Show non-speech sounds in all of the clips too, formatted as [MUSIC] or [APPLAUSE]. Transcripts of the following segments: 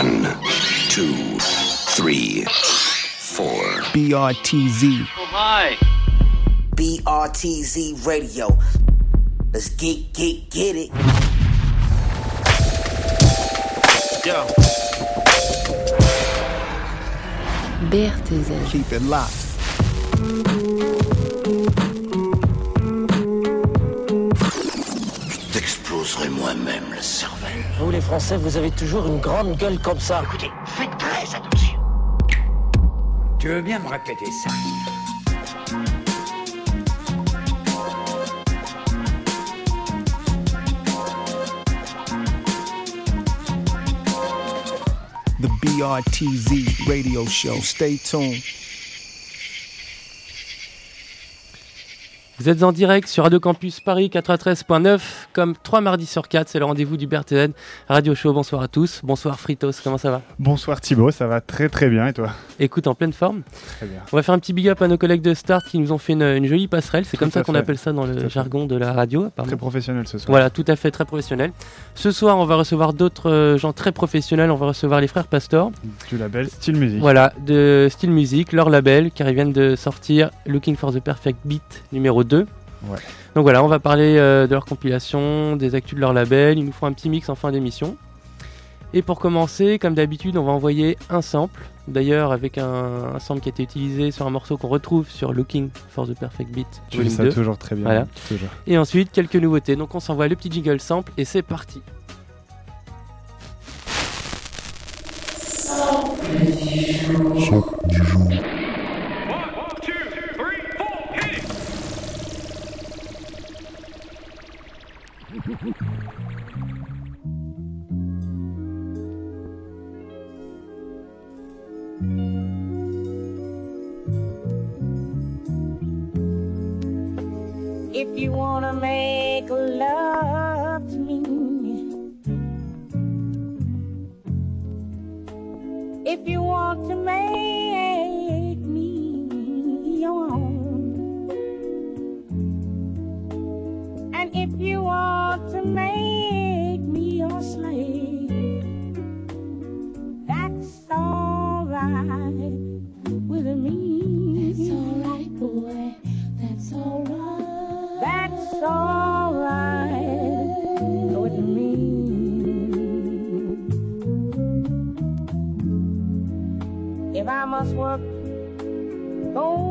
One, two, three, four. BRTZ. Oh, hi. BRTZ Radio. Let's get, get, get it. Yo. BRTZ. Keep it locked. Moi-même le cervelle. Vous les Français, vous avez toujours une grande gueule comme ça. Écoutez, faites très attention. Tu veux bien me répéter ça? The BRTZ radio show. Stay tuned. Vous êtes en direct sur Radio Campus Paris 93.9, comme 3 mardis sur 4, c'est le rendez-vous du BRTN Radio Show. Bonsoir à tous. Bonsoir Fritos, comment ça va? Bonsoir Thibaut, ça va très très bien et toi? Écoute, en pleine forme. Très bien. On va faire un petit big up à nos collègues de Start qui nous ont fait une, une jolie passerelle. C'est comme ça qu'on appelle ça dans Tout le jargon de la radio. apparemment. Très professionnel ce soir. Voilà, tout à fait, très professionnel. Ce soir, on va recevoir d'autres euh, gens très professionnels. On va recevoir les frères Pastor. Du label Style Music. Voilà, de Style Music, leur label, car ils viennent de sortir Looking for the Perfect Beat numéro 2. Ouais. Donc voilà, on va parler euh, de leur compilation, des actus de leur label. Ils nous font un petit mix en fin d'émission. Et pour commencer, comme d'habitude, on va envoyer un sample. D'ailleurs, avec un, un sample qui a été utilisé sur un morceau qu'on retrouve sur Looking for the Perfect Beat Tu fais ça 2. toujours très bien. Voilà. Toujours. Et ensuite, quelques nouveautés. Donc on s'envoie le petit jingle sample et c'est parti. If you wanna make love to me, if you want to make me your own, and if you want to make me your slave, that's alright with me. That's alright, boy. That's alright. That's alright with me. If I must work both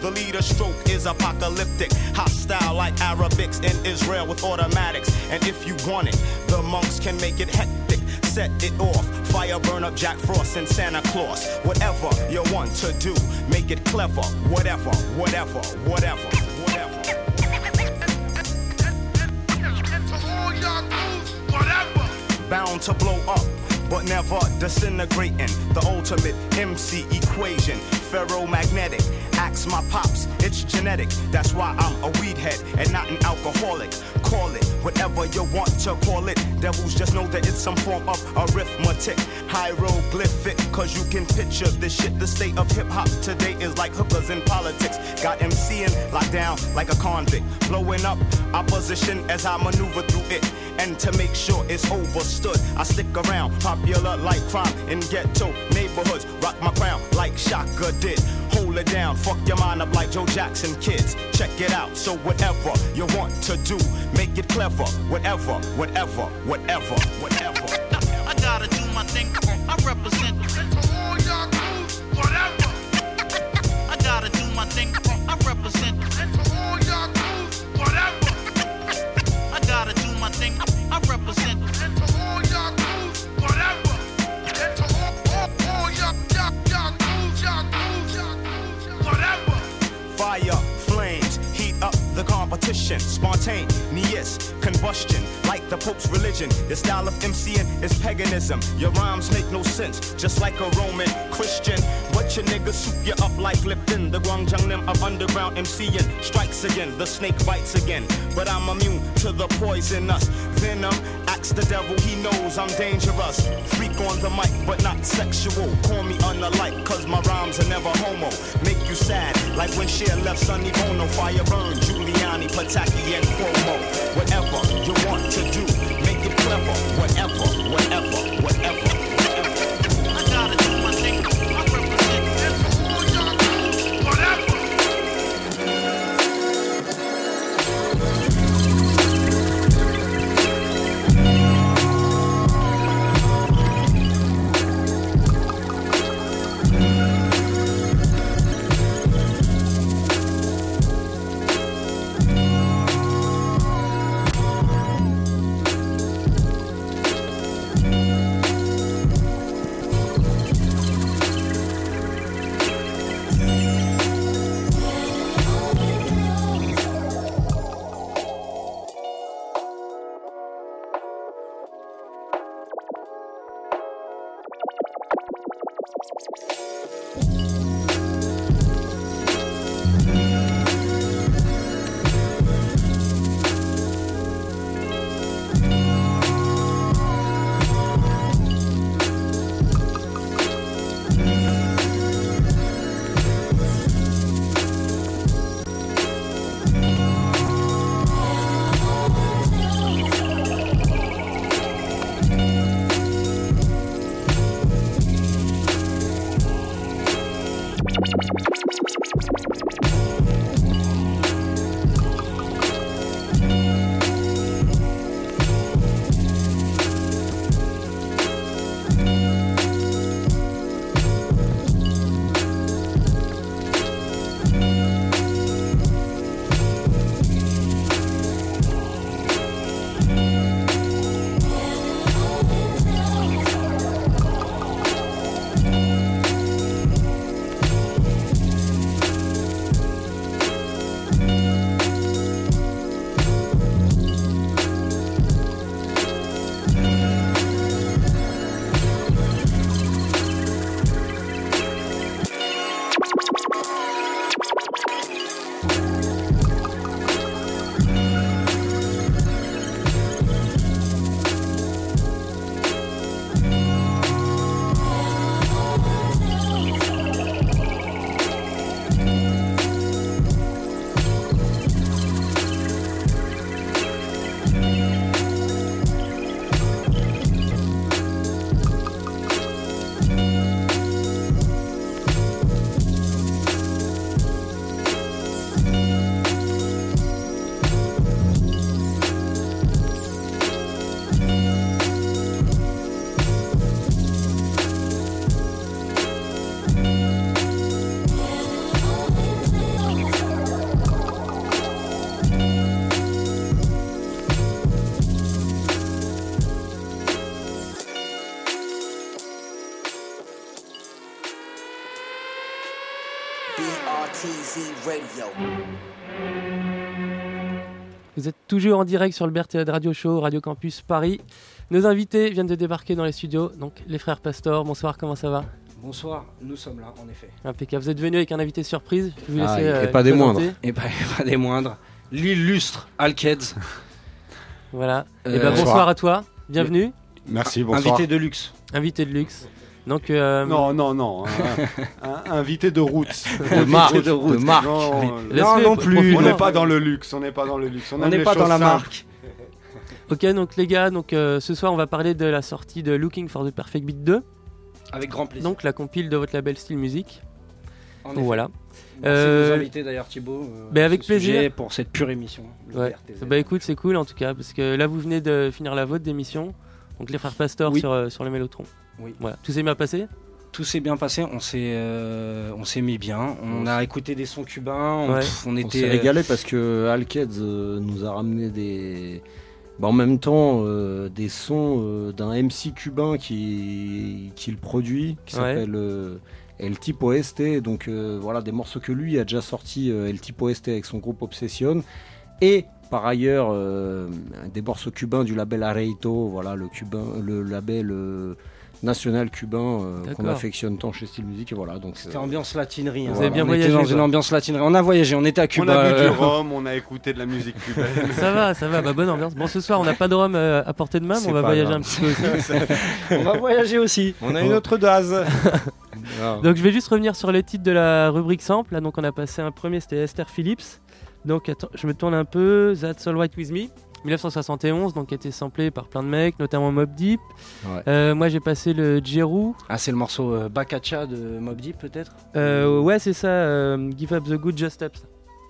The leader stroke is apocalyptic. Hostile like Arabics in Israel with automatics. And if you want it, the monks can make it hectic. Set it off. Fire burn up Jack Frost and Santa Claus. Whatever you want to do, make it clever. Whatever, whatever, whatever, whatever. Bound to blow up, but never disintegrating. The ultimate MC equation. Ferromagnetic, axe my pops, it's genetic. That's why I'm a weed head and not an alcoholic. Call it whatever you want to call it. Devils just know that it's some form of arithmetic. Hieroglyphic, cause you can picture this shit. The state of hip hop today is like hookers in politics. Got MCing locked down like a convict. Blowing up opposition as I maneuver through it. And to make sure it's overstood, I stick around. Popular like crime in ghetto neighborhoods. Rock my crown like Shaka did. Hold it down, fuck your mind up like Joe Jackson kids. Check it out, so whatever you want to do, make it clever. Whatever, whatever, whatever, whatever. [LAUGHS] I gotta do my thing. I represent all y'all crews, whatever. [LAUGHS] I gotta do my thing. I represent all y'all crews, whatever. [LAUGHS] I gotta do my thing. I represent all y'all crews, whatever. All y'all, y'all, y'all crews, y'all crews, whatever. Fire, the competition. Spontaneous combustion, like the Pope's religion. Your style of MCing is paganism. Your rhymes make no sense, just like a Roman Christian. But your niggas soup you up like Lipton. The Guangzhou of underground MCing strikes again. The snake bites again. But I'm immune to the poisonous venom. Axe the devil, he knows I'm dangerous. Freak on the mic, but not sexual. Call me unalike, cause my rhymes are never homo. Make you sad, like when Cher left Sonny Bono. Fire burn, Giuliani, Pataki, and Cuomo. Whatever you want to do, make it clever. Whatever, whatever, whatever. Vous êtes toujours en direct sur le BRTZ Radio Show, Radio Campus Paris. Nos invités viennent de débarquer dans les studios, donc les frères Pastor. Bonsoir, comment ça va? Bonsoir, nous sommes là, en effet. Impeccable. Vous êtes venu avec un invité surprise. Je vous Ah, et euh, pas des moindres. Et pas, [LAUGHS] pas des moindres. L'illustre Alkeds. Voilà. Euh, et ben bonsoir. bonsoir. à toi. Bienvenue. Merci, bonsoir. Invité de luxe. Invité de luxe. Donc euh, Non, non, non. [LAUGHS] un, un invité de roots. De marque, de marque. Non, Laisse-le non plus. on n'est pas dans le luxe. On n'est pas dans le luxe. On aime n'est les pas dans choses la simples. marque. [LAUGHS] Ok, donc les gars, donc euh, ce soir on va parler de la sortie de Looking for the Perfect Beat 2, Avec grand plaisir. donc la compile de votre label Style Music. En Donc effet. voilà. Merci de Euh, nous inviter d'ailleurs Thibaut. euh, ben, avec à ce sujet plaisir. Pour cette pure émission. le Ouais. Bah écoute, c'est cool en tout cas, parce que là vous venez de finir la vôtre d'émission, donc les frères Pastor Oui. sur, euh, sur le Mélotron. Oui. Voilà, tout s'est bien passé? Tout s'est bien passé, on s'est euh, on s'est mis bien. On On a écouté des sons cubains, on, Ouais. pff, on On était s'est régalé parce que Alkeds euh, nous a ramené des. bah, en même temps, euh, des sons euh, d'un MC cubain qui, qui le produit, qui Ouais. s'appelle euh, El Tipo Este. Donc euh, voilà, des morceaux que lui a déjà sorti euh, El Tipo Este avec son groupe Obsession. Et par ailleurs, euh, des morceaux cubains du label Areito, voilà, le, cubain, le label euh, national cubain euh, qu'on affectionne tant chez Style Music. Et voilà, donc C'était ambiance latinerie. hein. Vous avez bien on était dans une ambiance latinerie. On a voyagé, on était à On Cuba. a bu euh, du rhum, on a écouté de la musique cubaine. [LAUGHS] Ça va, ça va, bah bonne ambiance. Bon, ce soir on n'a pas de rhum euh, à portée de main, mais on va voyager grave. un petit peu aussi. [LAUGHS] on va voyager aussi. On a une autre dose. [LAUGHS] Donc je vais juste revenir sur le titre de la rubrique sample. Là, donc on a passé un premier, c'était Esther Phillips. Donc attends, je me tourne un peu. That's All Right With Me. 1971, donc qui a été samplé par plein de mecs, notamment Mob Deep. Ouais. Euh, moi j'ai passé le Jeru. Ah, c'est le morceau euh, Bakacha de Mob Deep peut-être? Euh, ouais, c'est ça. euh, Give Up the Good, Just Up.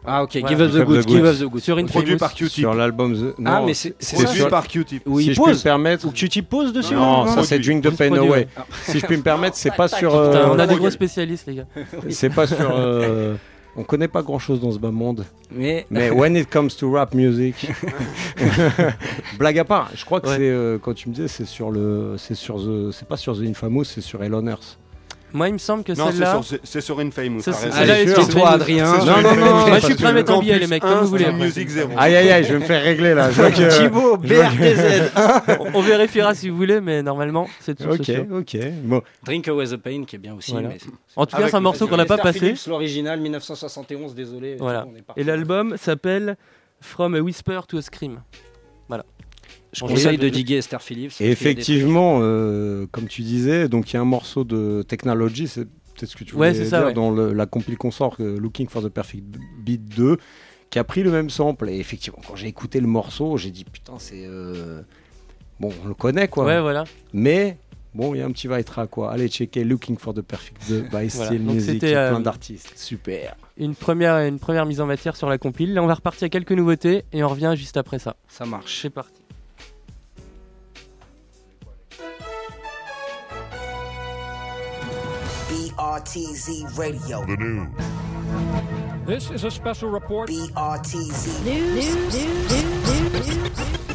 Ah, ok, Voilà. Give Up the Good, the Give Good. Up the Good. Sur une Produit par Q-Tip. Sur l'album The. Ah, Non, mais c'est ça. sur- par Q-Tip. Où si il je peux me pose. permettre. Ou que tu poses dessus Non, ça c'est Drink the Pain produit, Away. Si je puis me permettre, c'est pas sur. Putain, on a des gros spécialistes, les gars. C'est pas sur. [LAUGHS] On connaît pas grand chose dans ce bas monde. Mais, Mais when it comes to rap music. [LAUGHS] [LAUGHS] Blague à part, je crois que Ouais. c'est. euh, quand tu me disais, c'est sur le. C'est sur The. C'est pas sur The Infamous, c'est sur Elon Earth. Moi, il me semble que celle-là. sur, c'est sur Infamous. C'est- toi. Adrien. Non, non, non, Moi, je suis prêt à mettre en billet, les mecs, comme 1, vous voulez, Style après. Music 0. Aïe aïe aïe, je vais me faire régler là. Je vois que- Thibaut, [LAUGHS] BRTZ. on, vérifiera si vous voulez, mais normalement, c'est ce Ok, ok. Drink Away the Pain qui est bien aussi. En tout cas, c'est un morceau qu'on n'a pas passé. L'original 1971, désolé. Voilà. Et l'album s'appelle From a Whisper to a Scream. Voilà. Je conseille de diguer Esther Phillips. Et effectivement, euh, comme tu disais, donc il y a un morceau de Technology, c'est peut-être ce que tu Ouais, voulais ça, dire, ouais. dans le- la compile qu'on sort, euh, Looking for the Perfect Beat 2, qui a pris le même sample. Et effectivement, quand j'ai écouté le morceau, j'ai dit putain, c'est. euh, Bon, on le connaît quoi. Ouais, voilà. Mais. Bon, il y a un petit Vitra quoi. Allez checker Looking for the Perfect 2 by [LAUGHS] Voilà. Steel Donc Music, euh, plein d'artistes. Super. Une première, une première mise en matière sur la compile. Là, on va repartir à quelques nouveautés et on revient juste après ça. Ça marche. C'est parti. BRTZ Radio. The news. This is a special report. BRTZ half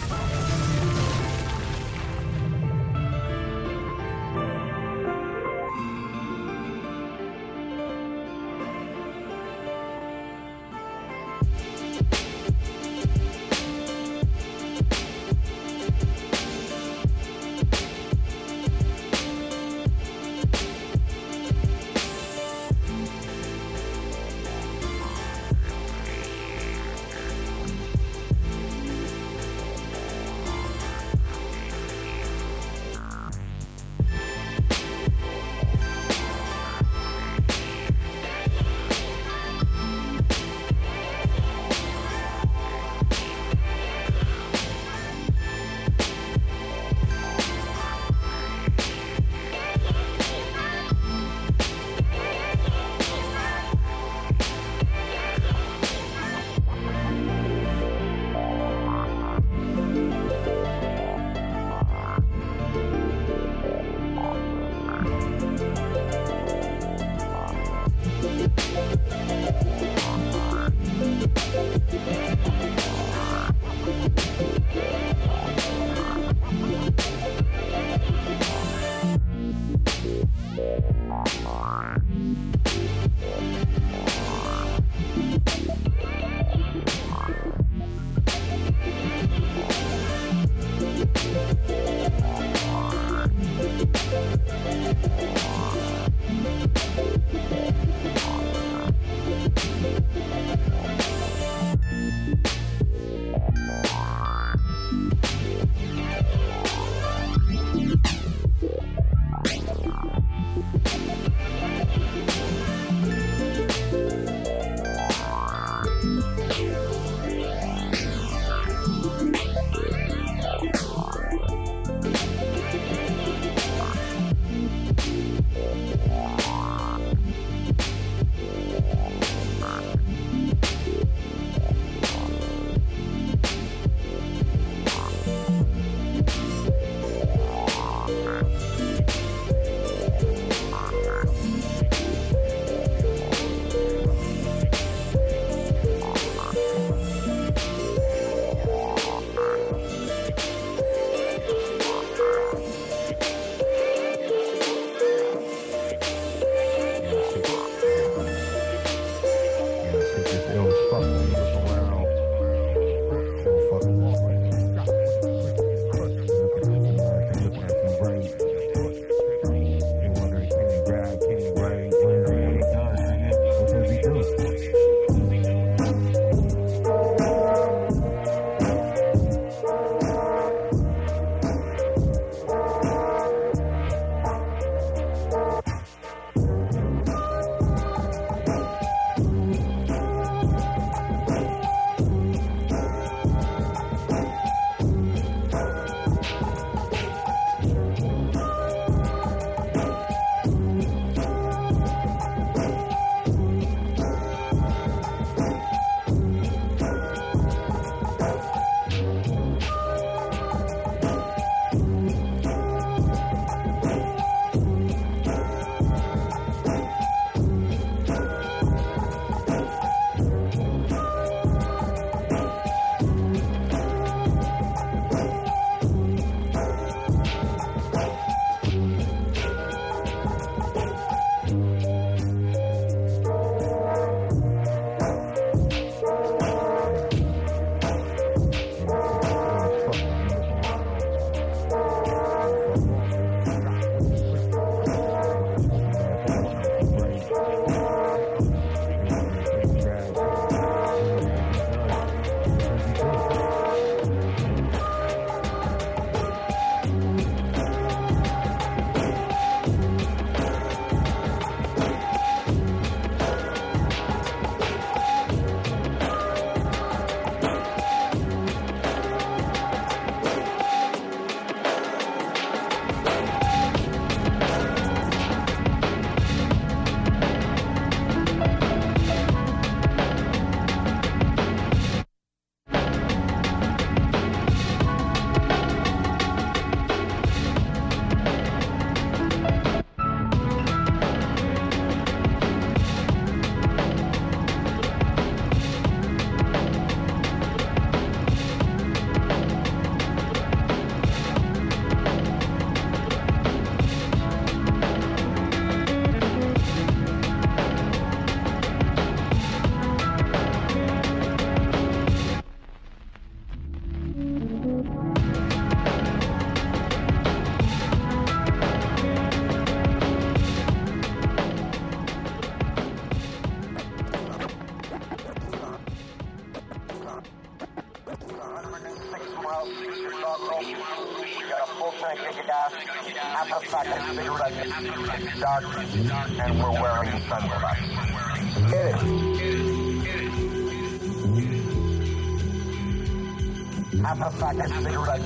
fact that they were like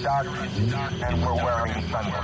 dark and were wearing sunglasses.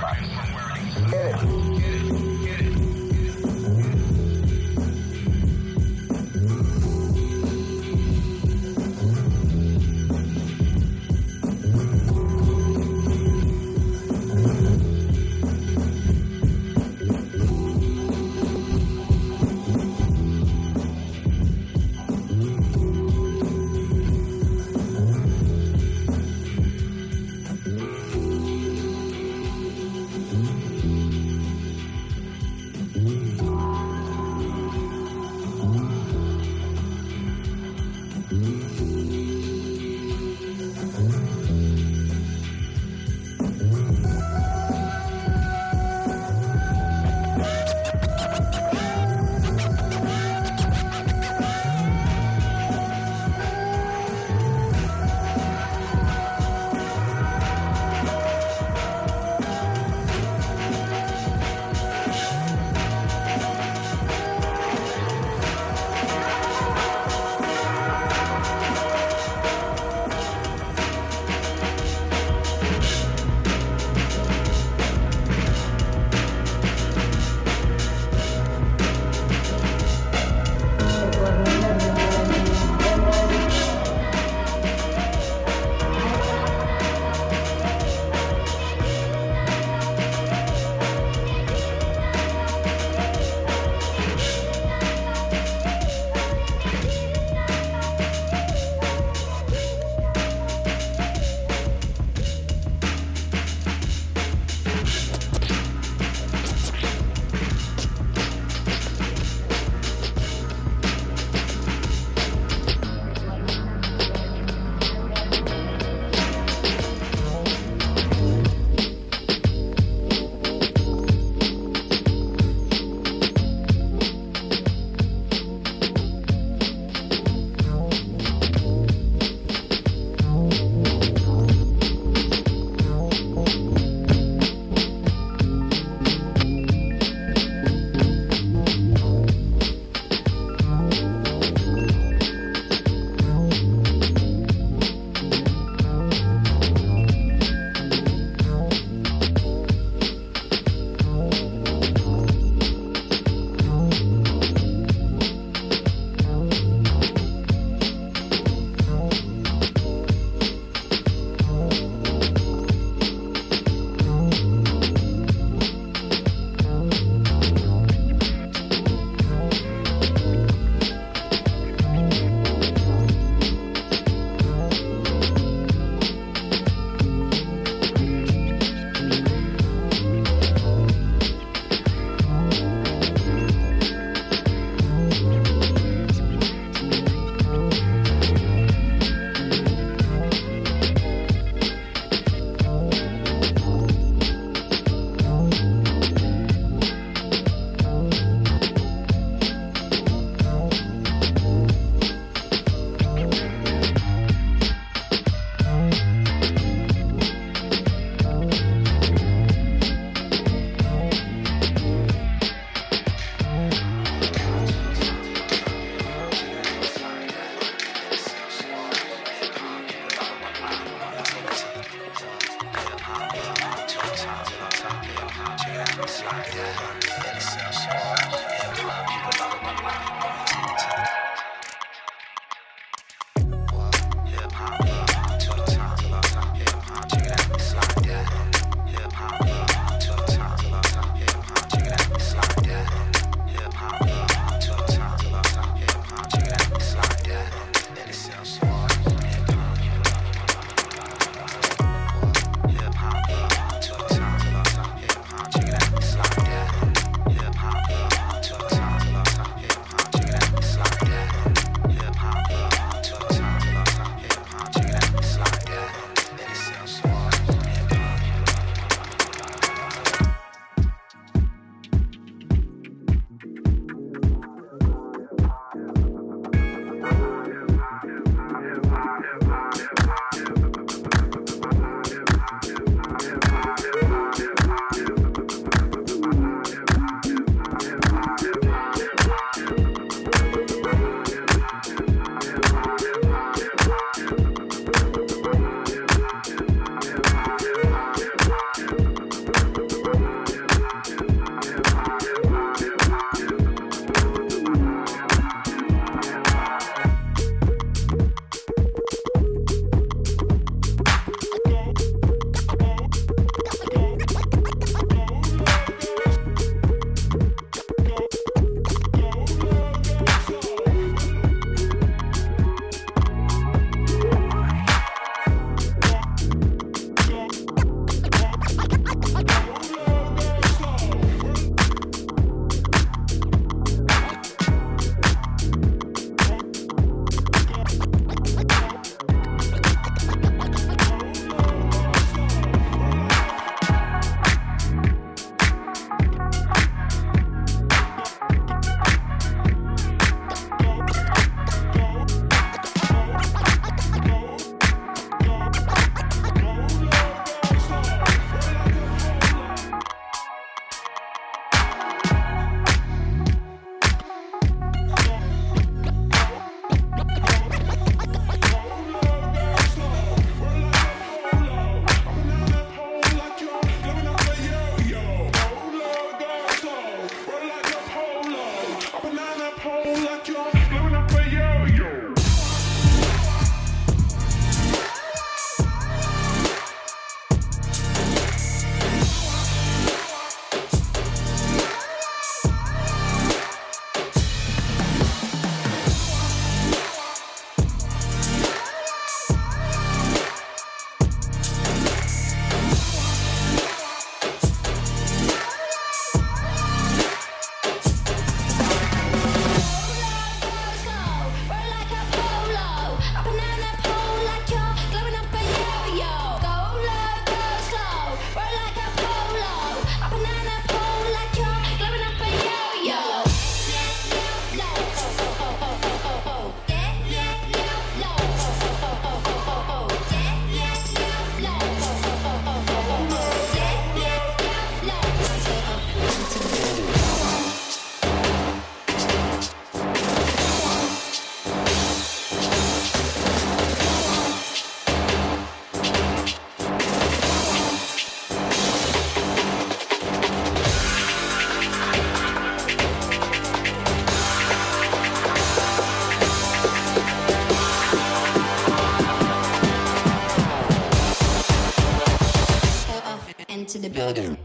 Building.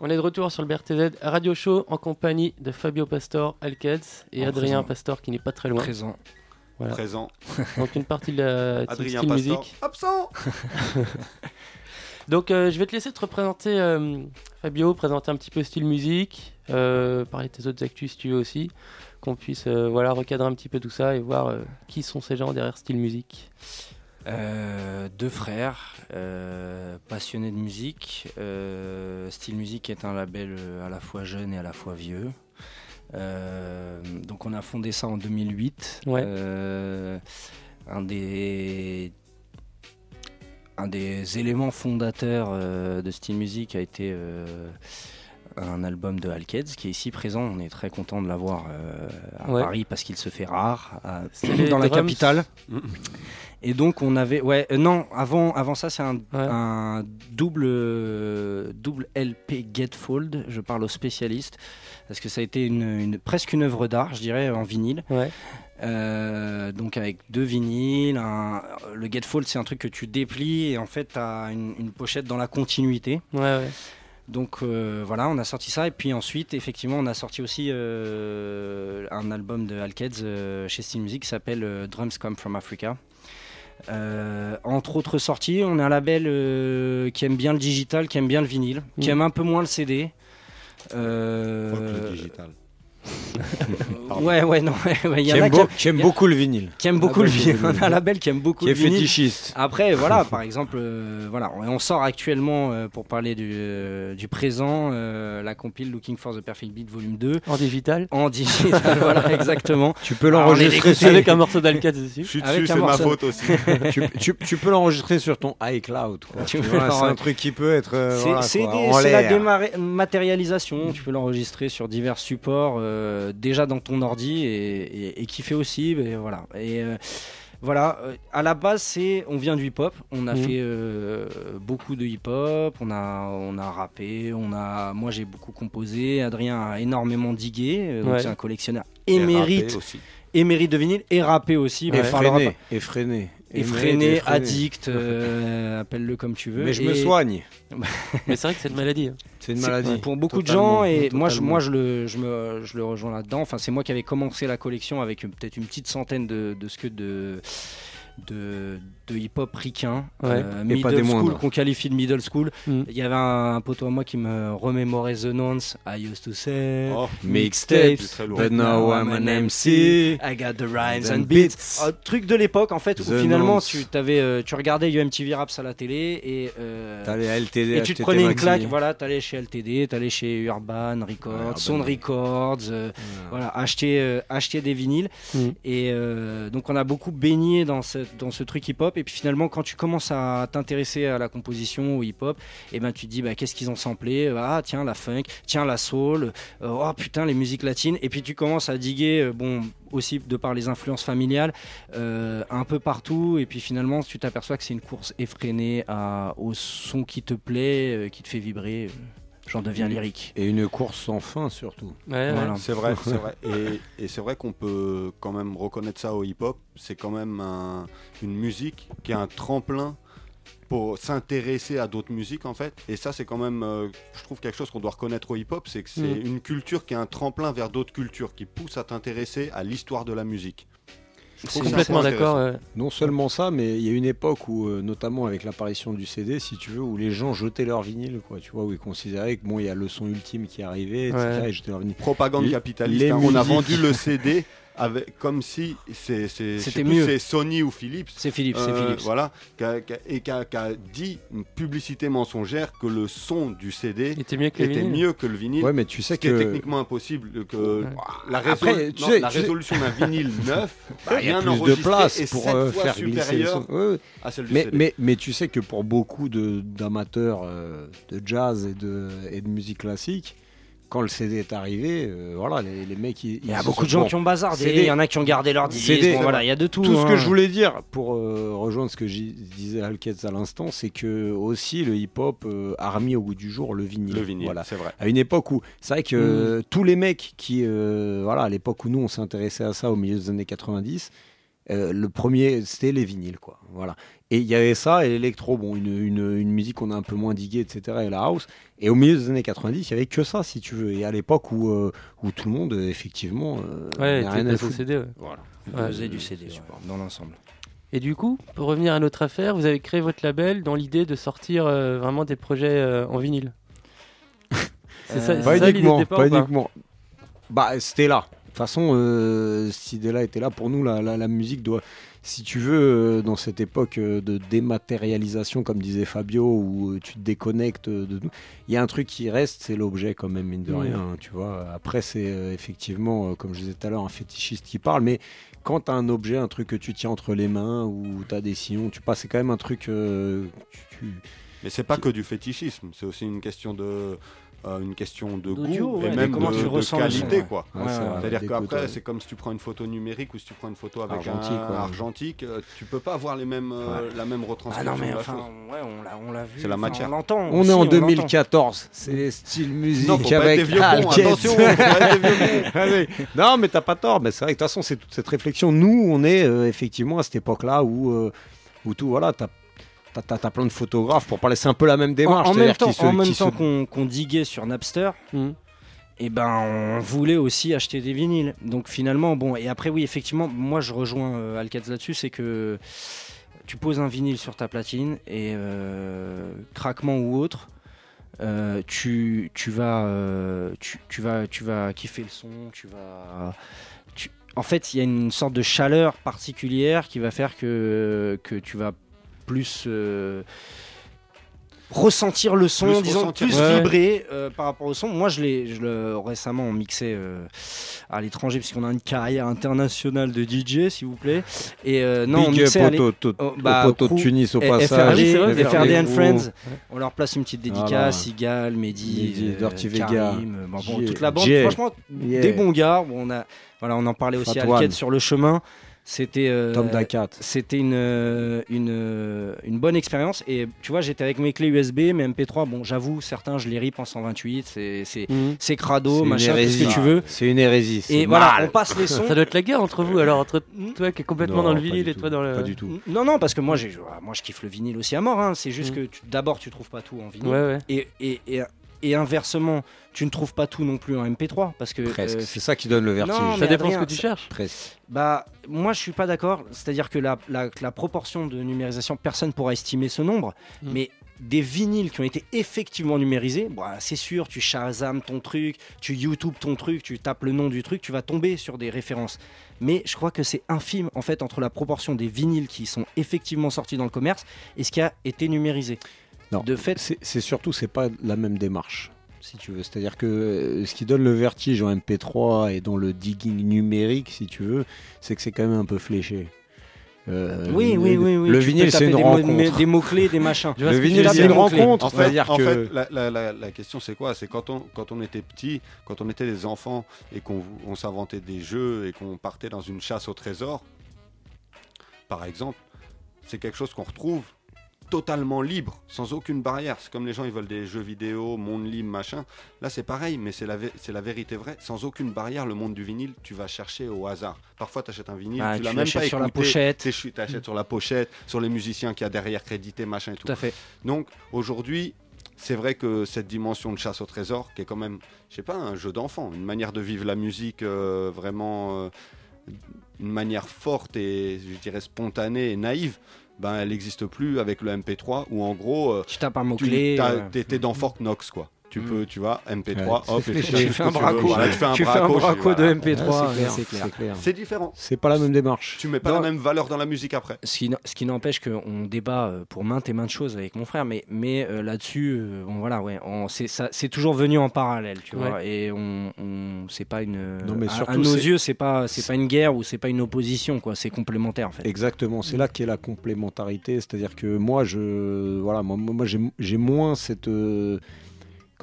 On est de retour sur le BRTZ Radio Show en compagnie de Fabio Pastor, Alkeds et En Adrien présent. Pastor qui n'est pas très loin. Présent. Voilà. Présent. Donc une partie de la [LAUGHS] Adrien Style Pastor. Music. Absent [LAUGHS] Donc euh, je vais te laisser te représenter euh, Fabio, présenter un petit peu Style Music, euh, parler de tes autres actus si tu veux aussi, qu'on puisse euh, voilà, recadrer un petit peu tout ça et voir euh, qui sont ces gens derrière Style Music. Euh, deux frères, euh, passionnés de musique. Euh, Style Music est un label à la fois jeune et à la fois vieux. Donc on a fondé ça en 2008. Ouais. Euh, un des un des éléments fondateurs de Style Music a été un album de Alkeds qui est ici présent. On est très content de l'avoir euh, à Ouais. Paris parce qu'il se fait rare à- dans la drums. capitale. Et donc on avait, ouais, euh, non, avant, avant ça c'est un, un double, euh, double LP Getfold. Je parle aux spécialistes parce que ça a été une, une- presque une œuvre d'art, je dirais, en vinyle. Ouais. Euh, donc avec deux vinyles, un- le Getfold c'est un truc que tu déplies et en fait tu as une, une pochette dans la continuité. Ouais, ouais. Donc euh, voilà, on a sorti ça et puis ensuite effectivement on a sorti aussi euh, un album de Alkeds euh, chez Steel Music qui s'appelle euh, Drums Come From Africa. Euh, entre autres sorties, on est un label euh, qui aime bien le digital, qui aime bien le vinyle, qui Mm. aime un peu moins le CD. Euh, le digital. [LAUGHS] ouais, ouais, non, ouais, y Qui en aime qui qui beaucoup le vinyle. Qui aime beaucoup le vinyle. [LAUGHS] un label qui aime beaucoup Qui le est vinyle. fétichiste. Après, voilà, [LAUGHS] par exemple, euh, voilà, on sort actuellement, euh, pour parler du, euh, du présent, euh, la compile Looking for the Perfect Beat Volume 2. En digital En digital, voilà, exactement. Tu peux Alors, l'enregistrer est Avec un morceau d'Alkeds dessus. Je suis Avec dessus, un c'est ma morceau. faute aussi. tu, tu- tu peux l'enregistrer sur ton iCloud. c'est un truc qui peut être euh, C'est voilà, la dématérialisation. Tu peux l'enregistrer sur divers supports, euh, déjà dans ton ordi et, et, et kiffer aussi. Et voilà. Et euh, voilà. euh, À la base, c'est on vient du hip-hop. On a Mhm. fait euh, beaucoup de hip-hop. On a on a rappé. On a. Moi, j'ai beaucoup composé. Adrien a énormément digué. donc Ouais. c'est un collectionneur émérite. Émérite de vinyle et rappé aussi. Effréné, effréné. Effréné, Effréné. addict, euh, appelle-le comme tu veux. Mais je me soigne. [LAUGHS] Mais c'est vrai que c'est une maladie. hein. C'est une maladie. Pour beaucoup Totalement, de gens, et moi, je, moi je, le, je, me, je le rejoins là-dedans. Enfin, c'est moi qui avais commencé la collection avec peut-être une petite centaine de, de ce que de, de, de hip-hop ricain, Ouais. euh, middle des school, moindres. qu'on qualifie de middle school. Mm. Il y avait un, un poteau à moi qui me remémorait The Nonce. I used to say Oh, Mixtapes, c'est très lourd. but now I'm an MC. I got the rhymes and beats. Un truc de l'époque en fait où The finalement Nonce. tu, t'avais, euh, tu regardais UMTV Raps à la télé et euh, T'allais à LTD, et tu te prenais une claque, voilà, t'allais chez LTD, t'allais chez Urban Records, Urban. Sound Records, euh, voilà, acheter, euh, acheter des vinyles. Mm. Et euh, donc on a beaucoup baigné dans ce, dans ce truc hip-hop. Et puis finalement, quand tu commences à t'intéresser à la composition, au hip-hop, et ben tu te dis, bah, qu'est-ce qu'ils ont samplé? Ah tiens, la funk, tiens, la soul, euh, oh putain, les musiques latines. Et puis tu commences à diguer, euh, bon, aussi de par les influences familiales, euh, un peu partout. Et puis finalement, tu t'aperçois que c'est une course effrénée au son qui te plaît, euh, qui te fait vibrer. J'en deviens lyrique. Et une course sans fin surtout. Ouais, Voilà. ouais. C'est vrai, [LAUGHS] c'est vrai. Et, et c'est vrai qu'on peut quand même reconnaître ça au hip-hop. C'est quand même un- une musique qui est un tremplin pour s'intéresser à d'autres musiques en fait. Et ça, c'est quand même, euh, je trouve quelque chose qu'on doit reconnaître au hip-hop, c'est que c'est Mm. une culture qui est un tremplin vers d'autres cultures, qui pousse à t'intéresser à l'histoire de la musique. Complètement d'accord. Non seulement ça, mais il y a une époque où, euh, notamment avec l'apparition du CD, si tu veux, où les gens jetaient leur vinyle, quoi, tu vois, où ils considéraient que bon, il y a le son ultime qui arrivait, etc. Ouais. et jetaient leur vinyle. Propagande capitaliste. hein. On a vendu le CD avec, comme si c'est, Sony ou Philips. C'est Philips, c'est Euh, Philips. Voilà, et qui a, dit une publicité mensongère que le son du CD était mieux que le vinyle. mieux que le vinyle. Ouais, mais tu sais ce qui est que- techniquement impossible. Que Ouais. la, Après, résolu- tu non, sais- la tu sais- résolution d'un vinyle [LAUGHS] neuf, Bah, il y a plus de place est pour sept euh, fois faire glisser. Ouais, à celle du Mais, CD. mais, mais tu sais que pour beaucoup de- d'amateurs euh, de jazz et de, et de musique classique, quand le CD est arrivé, euh, voilà, les, les mecs, ils, Il y a beaucoup de gens qui ont bazardé, il y en a qui ont gardé leur disque, bon, voilà, il y a de tout, Tout ce hein. que je voulais dire pour euh, rejoindre ce que disait Alketz à l'instant, c'est que aussi le hip-hop euh, a remis au goût du jour le vinyle. Le vinyle, voilà. c'est vrai. À une époque où, c'est vrai que euh, tous les mecs qui, euh, voilà, à l'époque où nous on s'intéressait à ça au milieu des années 90, euh, le premier c'était les vinyles, quoi. Voilà. Et il y avait ça et l'électro, bon, une, une, une musique qu'on a un peu moins diguée, etc. Et la house. Et au milieu des années 90, il y avait que ça, si tu veux. Et à l'époque où, euh, où tout le monde, euh, effectivement, euh, Ouais, rien à. CD, ouais. Voilà. Ouais. Faisait du CD ouais, dans l'ensemble. Et du coup, pour revenir à notre affaire, vous avez créé votre label dans l'idée de sortir euh, vraiment des projets euh, en vinyle. [LAUGHS] c'est ça, c'est pas ça uniquement, départ pas ou pas uniquement. Bah, c'était là. De toute façon, euh, cette idée-là était là. Pour nous, la, la- la musique doit, si tu veux, euh, dans cette époque euh, de dématérialisation, comme disait Fabio, où euh, tu te déconnectes de tout, il y a un truc qui reste, c'est l'objet quand même, mine de Mhm. rien. hein, tu vois. Après, c'est effectivement, comme je disais tout à l'heure, un fétichiste qui parle, mais quand tu as un objet, un truc que tu tiens entre les mains, ou tu as des sillons, tu passes, c'est quand même un truc. euh, tu- tu- Mais c'est pas que du fétichisme, c'est aussi une question de euh, une question de goût ouais, et même comment de, tu de qualité son, quoi. ouais. C'est-à-dire qu'après ouais. c'est comme si tu prends une photo numérique ou si tu prends une photo avec Argentique, un ouais. argentique, euh, tu peux pas avoir les mêmes euh, la même Ah retranscription non mais de la enfin, chose. on l'a, vu. C'est la enfin, matière. On l'entend. On aussi, est en l'entend. 2014, c'est style musique Non, faut pas être avec attention. Allez. [LAUGHS] Non, mais t'as pas tort. Mais c'est vrai que de toute façon, c'est toute cette réflexion. Nous, on est effectivement à cette époque-là où, où tout, voilà, t'as t'as- t'as- t'as plein de photographes pour parler. C'est un peu la même démarche. en même temps, qu'ils se- en même qu'ils se- temps qu'on, qu'on diguait sur Napster, et ben on voulait aussi acheter des vinyles. Donc finalement, bon, et après oui, effectivement, moi je rejoins euh, Alcatz là-dessus, c'est que tu poses un vinyle sur ta platine et euh, craquement ou autre. euh, tu, tu vas euh, tu, tu vas tu vas kiffer le son tu vas tu- en fait il y a une sorte de chaleur particulière qui va faire que que tu vas plus euh, ressentir le son, Plus disons, ressentir. plus Ouais. vibrer euh, par rapport au son. Moi, je l'ai, je le récemment mixé euh, à l'étranger puisqu'on a une carrière internationale de DJ, s'il vous plaît. Et euh, non, on Big mixait à au l'é- to- oh, au bah, poteau de Tunis au passage. FRD, vrai, FRD and FRD. Friends. On leur place une petite dédicace. Sigal, Mehdi, Mehdi, Dirty Vega, bon, toute la bande. Franchement, Yeah. des bons gars. Bon, on a, voilà, on en parlait aussi à. Alked sur le chemin. C'était euh, c'était une, euh, une, euh, une bonne expérience. Et tu vois, j'étais avec mes clés USB, mes MP3. Bon, j'avoue, certains, je les rip en 128. C'est, c'est, Mhm. c'est crado, machin, tout ce que tu veux. C'est une hérésie. Et voilà, on passe les sons. Ça doit être la guerre entre vous alors, entre toi qui est complètement Non, dans le pas vinyle du et toi tout, dans le. Pas du tout. Non, non, parce que moi, j'ai, moi je kiffe le vinyle aussi à mort. hein. C'est juste Mm. que d'abord, tu trouves pas tout en vinyle. Ouais, ouais. Et, et, et, et inversement, tu ne trouves pas tout non plus en MP3. Parce que, Presque. euh, C'est ça qui donne le vertige. Non, Ça dépend Adrien, ce que tu cherches. Presque. Bah, moi, je suis pas d'accord. C'est-à-dire que la, la, la proportion de numérisation, personne pourra estimer ce nombre. Mm. Mais des vinyles qui ont été effectivement numérisés, bah, c'est sûr, tu Shazam ton truc, tu YouTube ton truc, tu tapes le nom du truc, tu vas tomber sur des références. Mais je crois que c'est infime, en fait, entre la proportion des vinyles qui sont effectivement sortis dans le commerce et ce qui a été numérisé. Non, De fait, c'est c'est surtout c'est pas la même démarche si tu veux. C'est-à-dire que euh, ce qui donne le vertige en MP3 et dans le digging numérique, si tu veux, c'est que c'est quand même un peu fléché. Euh, oui, oui, oui, oui. Le vinyle, c'est une des mots- rencontre. des mots-clés, des machins. Le vinyle, c'est une rencontre. En fait, C'est-à-dire en que fait, la, la- la- la question c'est quoi? C'est quand on, quand on était petit, quand on était des enfants et qu'on on s'inventait des jeux et qu'on partait dans une chasse au trésor, par exemple, c'est quelque chose qu'on retrouve totalement libre, sans aucune barrière. C'est comme les gens ils veulent des jeux vidéo, monde libre, machin. Là c'est pareil, mais c'est la, vérité vraie. Sans aucune barrière, le monde du vinyle, tu vas chercher au hasard. Parfois tu achètes un vinyle, Ah, tu tu l'as même l'achètes pas sur la pochette. Tu achètes sur la pochette, sur les musiciens qu'il y a derrière crédité, machin et tout. Tout à fait. Donc aujourd'hui, c'est vrai que cette dimension de chasse au trésor, qui est quand même, je sais pas, un jeu d'enfant, une manière de vivre la musique euh, vraiment, euh, une manière forte et je dirais spontanée et naïve, ben elle n'existe plus avec le MP3 où en gros, euh, Tu tapes un mot-clé. t'es t'es dans Fort Knox quoi. Tu Mm. peux, tu vois, MP3, Ouais, hop, et tu fais un braco. Voilà, tu fais un Tu fais un braco, de MP3. Ouais, ouais, c'est clair, c'est clair. C'est différent. C'est pas la même démarche. Tu mets pas Non. la même valeur dans la musique après. Ce qui, n- ce qui n'empêche qu'on débat euh, pour maintes et maintes choses avec mon frère, mais, mais euh, là-dessus, euh, bon, voilà, ouais, c'est ça- c'est toujours venu en parallèle, tu Ouais. vois, et on, on- c'est pas une, Non, mais à- nos yeux, c'est pas, c'est pas une guerre ou c'est pas une opposition, quoi, c'est complémentaire en fait. Exactement, c'est là qu'est la complémentarité. C'est-à-dire que moi, je, voilà, moi, moi j'ai j'ai moins cette, euh,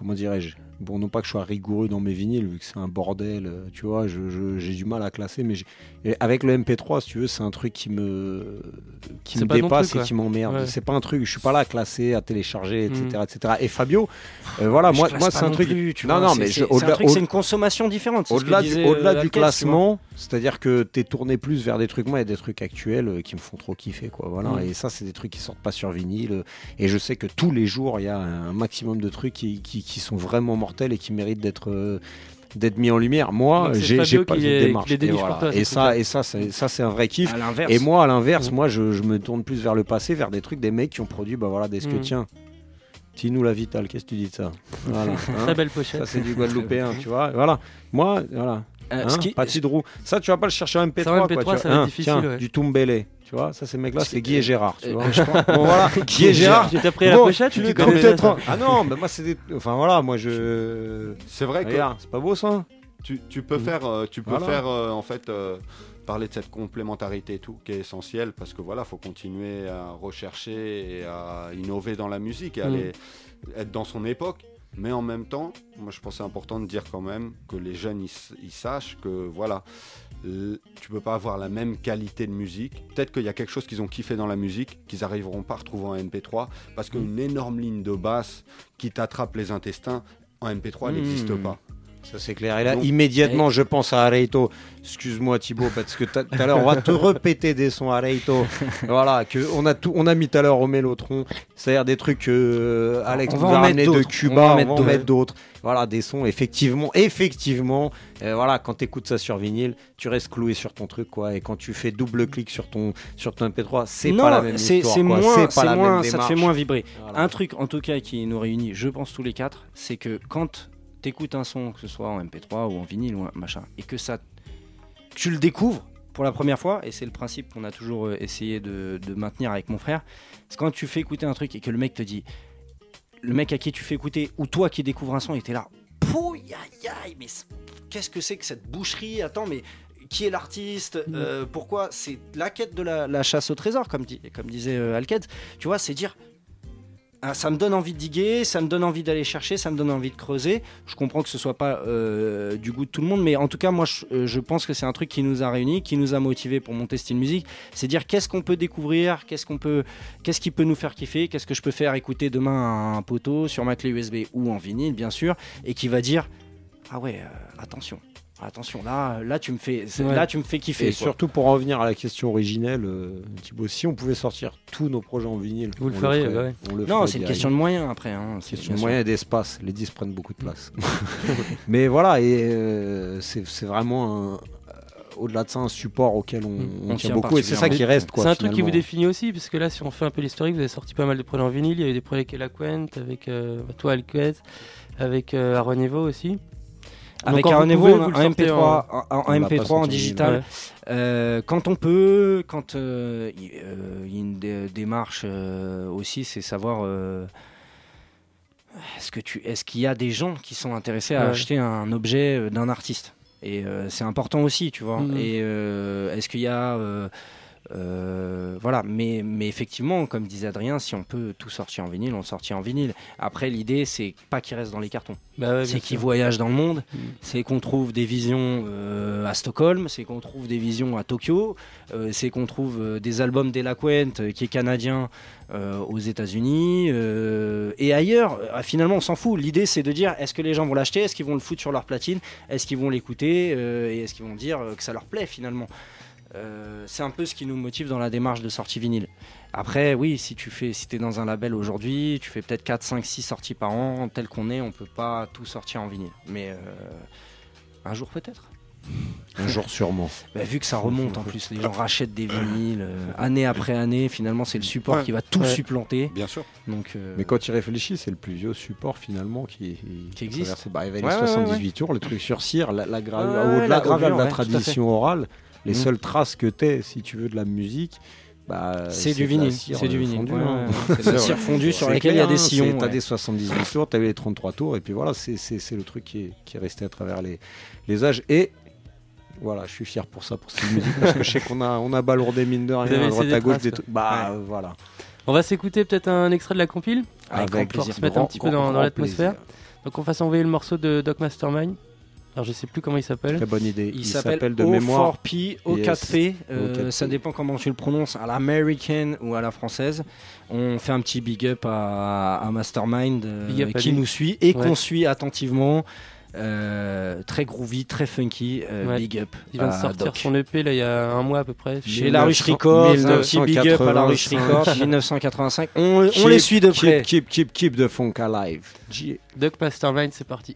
comment dirais-je, Bon, non pas que je sois rigoureux dans mes vinyles, vu que c'est un bordel, euh, tu vois, je- je- j'ai du mal à classer, mais avec le MP3, si tu veux, c'est un truc qui me, qui me dépasse et qui m'emmerde. Ouais. C'est pas un truc, je suis pas là à classer, à télécharger, etc. Mm. etc. Et Fabio, euh, voilà, moi, moi c'est un truc. plus, tu non, vois, non, c'est- mais c'est- je- c'est un au-delà truc, c'est au- une consommation différente. c'est ce que Au-delà du, euh, du classement, c'est-à-dire que tu es tourné plus vers des trucs, moi, il y a des trucs actuels euh, qui me font trop kiffer, quoi. Voilà. Mm. Et ça, c'est des trucs qui sortent pas sur vinyle. Et je sais que tous les jours, il y a un maximum de trucs qui, qui- qui sont vraiment mortels et qui méritent d'être. euh, d'être mis en lumière. Moi, j'ai, pas les- démarche. Et, voilà. ça, et ça, c'est, ça, c'est un vrai kiff. Et moi, à l'inverse, Mm. moi, je, je me tourne plus vers le passé, vers des trucs, des mecs qui ont produit, bah voilà, des ce que Mm. tiens. Dis-nous la vitale, qu'est-ce que tu dis de ça? Voilà, [LAUGHS] hein? Très belle pochette. Ça, c'est du Guadeloupéen, tu vois. Voilà. Moi, voilà. Euh, Hein, ce qui- Paty de roue. Ça, tu vas pas le chercher en MP3. Ça, en quoi, MP3, tu ça vois. va être Hein, difficile, tiens, ouais. Du Tumbele. Tu vois, ça, ces mecs-là, c'est Guy et Gérard. Tu Euh, vois. je pense- bon, voilà. [LAUGHS] Guy et Gérard. Tu t'as pris la Bon, pochette, tu les connais. Ah non, mais moi, c'est des. Enfin, voilà, moi, je. C'est vrai que c'est pas beau ça tu, tu peux Mm. faire, euh, tu peux Voilà. faire euh, en fait euh, parler de cette complémentarité et tout qui est essentielle parce que voilà, faut continuer à rechercher et à innover dans la musique et Mm. aller être dans son époque. Mais en même temps, moi je pense c'est important de dire quand même que les jeunes ils, sachent que voilà, tu peux pas avoir la même qualité de musique. Peut-être qu'il y a quelque chose qu'ils ont kiffé dans la musique qu'ils arriveront pas à retrouver en MP3 parce qu'une énorme ligne de basse qui t'attrape les intestins en MP3 elle Mm. n'existe pas. Ça c'est clair. Et là, Donc- immédiatement, je pense à Areito. Excuse-moi Thibaut, parce que tout à l'heure, on va te répéter des sons Areito. [LAUGHS] voilà, que on a tout, on a mis tout à l'heure au Mélotron. C'est-à-dire des trucs que Alex On va en mettre de. Cuba, On va en mettre d'autres. Voilà, des sons, effectivement, effectivement. euh, voilà, quand tu écoutes ça sur vinyle, tu restes cloué sur ton truc, quoi. Et quand tu fais double clic sur ton, sur ton MP3, c'est pas la même histoire. c'est moins, pas la moins- même ça te fait moins vibrer. Voilà. Un truc, en tout cas, qui nous réunit, je pense tous les quatre, c'est que quand t'écoutes un son, que ce soit en MP3 ou en vinyle ou un machin, et que ça, que tu le découvres pour la première fois, et c'est le principe qu'on a toujours euh, essayé de, de maintenir avec mon frère, c'est quand tu fais écouter un truc et que le mec te dit, le mec à qui tu fais écouter, ou toi qui découvres un son, et t'es là, pouille, aïe, aïe, mais qu'est-ce que c'est que cette boucherie Attends, mais qui est l'artiste Euh, Pourquoi C'est la quête de la, la chasse au trésor, comme, dit, comme disait euh, Alked. Tu vois, c'est dire. Ah, ça me donne envie de diguer, ça me donne envie d'aller chercher, ça me donne envie de creuser. Je comprends que ce soit pas euh, du goût de tout le monde, mais en tout cas, moi, je, euh, je pense que c'est un truc qui nous a réunis, qui nous a motivés pour monter style musique. C'est dire qu'est-ce qu'on peut découvrir, qu'est-ce qu'on peut, qu'est-ce qui peut nous faire kiffer, qu'est-ce que je peux faire écouter demain un poteau sur ma clé USB ou en vinyle, bien sûr, et qui va dire ah ouais, euh, attention. Attention, là, là tu me fais, Ouais. là tu me fais kiffer. Et quoi. surtout pour en revenir à la question originelle, euh, Thibaut, si on pouvait sortir tous nos projets en vinyle, Vous le feriez, ferait. bah ouais. On le Non, c'est une question de moyens après. Hein, c'est question bien de moyens et d'espace. Les 10 prennent beaucoup de place. [LAUGHS] Mais voilà, et euh, c'est vraiment un- euh, au-delà de ça un support auquel on, on On tient tient beaucoup et c'est ça qui reste. quoi, C'est un truc qui vous définit aussi, parce que là, si on fait un peu l'historique, vous avez sorti pas mal de projets en vinyle. Il y a eu des projets avec Elaquent, avec euh, toi, Alquez, avec euh, Aaron Evo aussi. Avec Donc, un vous pouvez, un, vous un sortez MP3, en- un- un On l'a pas MP3 en digital. Euh, quand on peut, quand euh, il euh, y a une dé- démarche euh, aussi, c'est savoir euh, est-ce que tu, est-ce qu'il y a des gens qui sont intéressés à Ouais. acheter un objet euh, d'un artiste? Et euh, c'est important aussi, tu vois. Mhm. Et euh, est-ce qu'il y a euh, voilà, mais, mais effectivement, comme disait Adrien, si on peut tout sortir en vinyle, on le sortit en vinyle. Après, l'idée, c'est pas qu'il reste dans les cartons. Bah ouais, c'est qu'il voyage dans le monde, Mm. c'est qu'on trouve des visions euh, à Stockholm, c'est qu'on trouve des visions à Tokyo, euh, c'est qu'on trouve des albums d'Elaquent, euh, qui est canadien, aux États-Unis et ailleurs. Finalement, on s'en fout. L'idée, c'est de dire est-ce que les gens vont l'acheter, est-ce qu'ils vont le foutre sur leur platine, est-ce qu'ils vont l'écouter? Et est-ce qu'ils vont dire que ça leur plaît finalement? Euh, c'est un peu ce qui nous motive dans la démarche de sortie vinyle. Après, oui, si tu fais, si es dans un label aujourd'hui, tu fais peut-être 4, 5, 6 sorties par an, tel qu'on est, on peut pas tout sortir en vinyle. Mais euh, un jour peut-être. Un jour sûrement. [LAUGHS] Bah, vu que ça remonte en plus, les gens rachètent des vinyles euh, année après année. Finalement, c'est le support Ouais. qui va tout Ouais. supplanter. Bien sûr. Donc, euh, Mais quand tu réfléchis, c'est le plus vieux support finalement qui, Qui existe. Bah, il y avait Ouais, les ouais, 78 ouais. tours, le truc sur cire, la, la au-delà, la de la fait. tradition orale, les Mm. seules traces que tu si tu veux, de la musique. Bah, C'est du vinyle, c'est du vinyle, fondue, ouais, hein. C'est de la cire fondue sur laquelle il y a des sillons, T'as ouais. des 78 tours, t'as eu les 33 tours, et puis voilà, c'est, c'est, c'est le truc qui est, qui est resté à travers les, les âges. Et voilà, je suis fier pour ça, pour cette [LAUGHS] musique, parce que je sais qu'on a, on a balourdé mine de rien, à droite à gauche traces, des trucs. Bah Ouais. voilà. On va s'écouter peut-être un extrait de la compile Avec pour se mettre un petit peu dans, l'atmosphère. Donc on fasse envoyer le morceau de Doc Mastermind. Alors je sais plus comment il s'appelle. Très bonne idée. Il, s'appelle O4P, O4P, euh, ça dépend comment tu le prononces, à l'américaine ou à la française. On fait un petit big up à, à Mastermind euh, up qui nous suit et Ouais. qu'on suit attentivement. Euh, très groovy, très funky, euh, Ouais. big up. Il vient de sortir Doc. son EP là il y a un mois à peu près. Chez La Ruche Records, un petit big up à La Ruche Records, [LAUGHS] 1985. On, on les suit de près. Keep, keep, keep the funk alive. Doc Mastermind, c'est parti.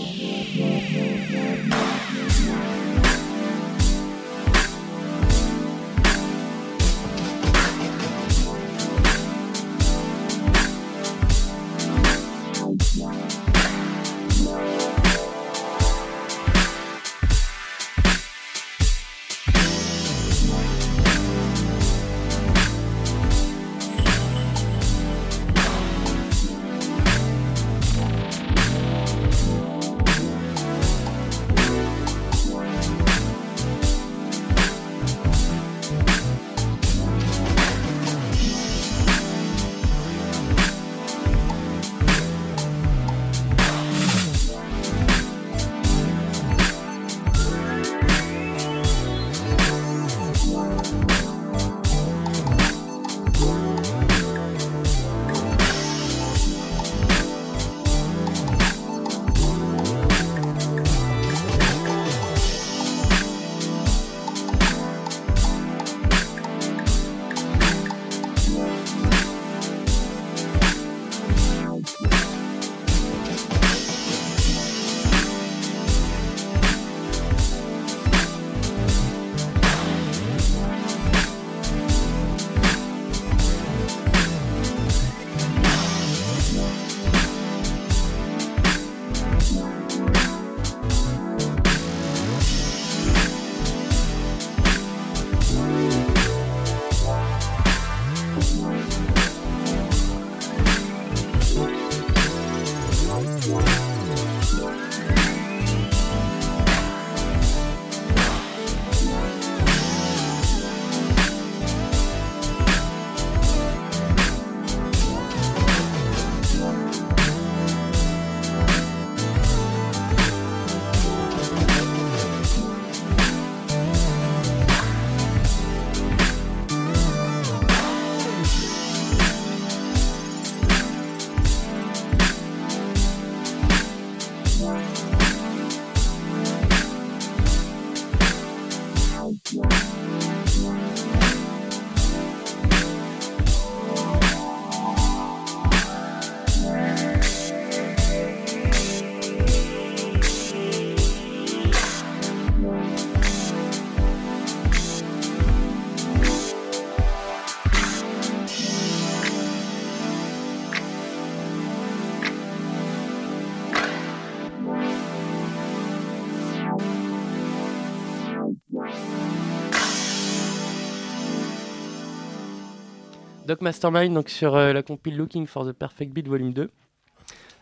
Doc Mastermind donc sur euh, la compile Looking for the Perfect Beat Volume 2.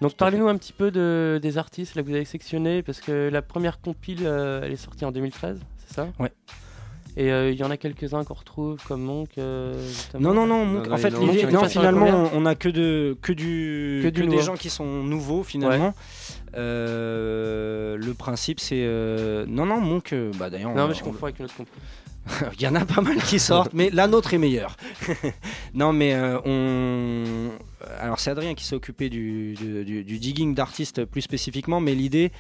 Donc parlez-nous un petit peu de, des artistes là, que vous avez sectionnés parce que la première compile euh, elle est sortie en 2013, c'est ça? Ouais. Et euh, il y en a quelques-uns qu'on retrouve comme Monk. euh, Non, non, non, Monk, en fait, non, on est finalement, on, on a que, de, que, du, Que des gens qui sont nouveaux, finalement. Euh, le principe, c'est. euh, Non, non, Monk, bah d'ailleurs. Non, on- mais je on- confonds avec une autre compile. [LAUGHS] Il y en a pas mal qui sortent, mais la nôtre est meilleure. [LAUGHS] non, mais euh, on. Alors, c'est Adrien qui s'est occupé du, du- du- du digging d'artistes plus spécifiquement, mais l'idée,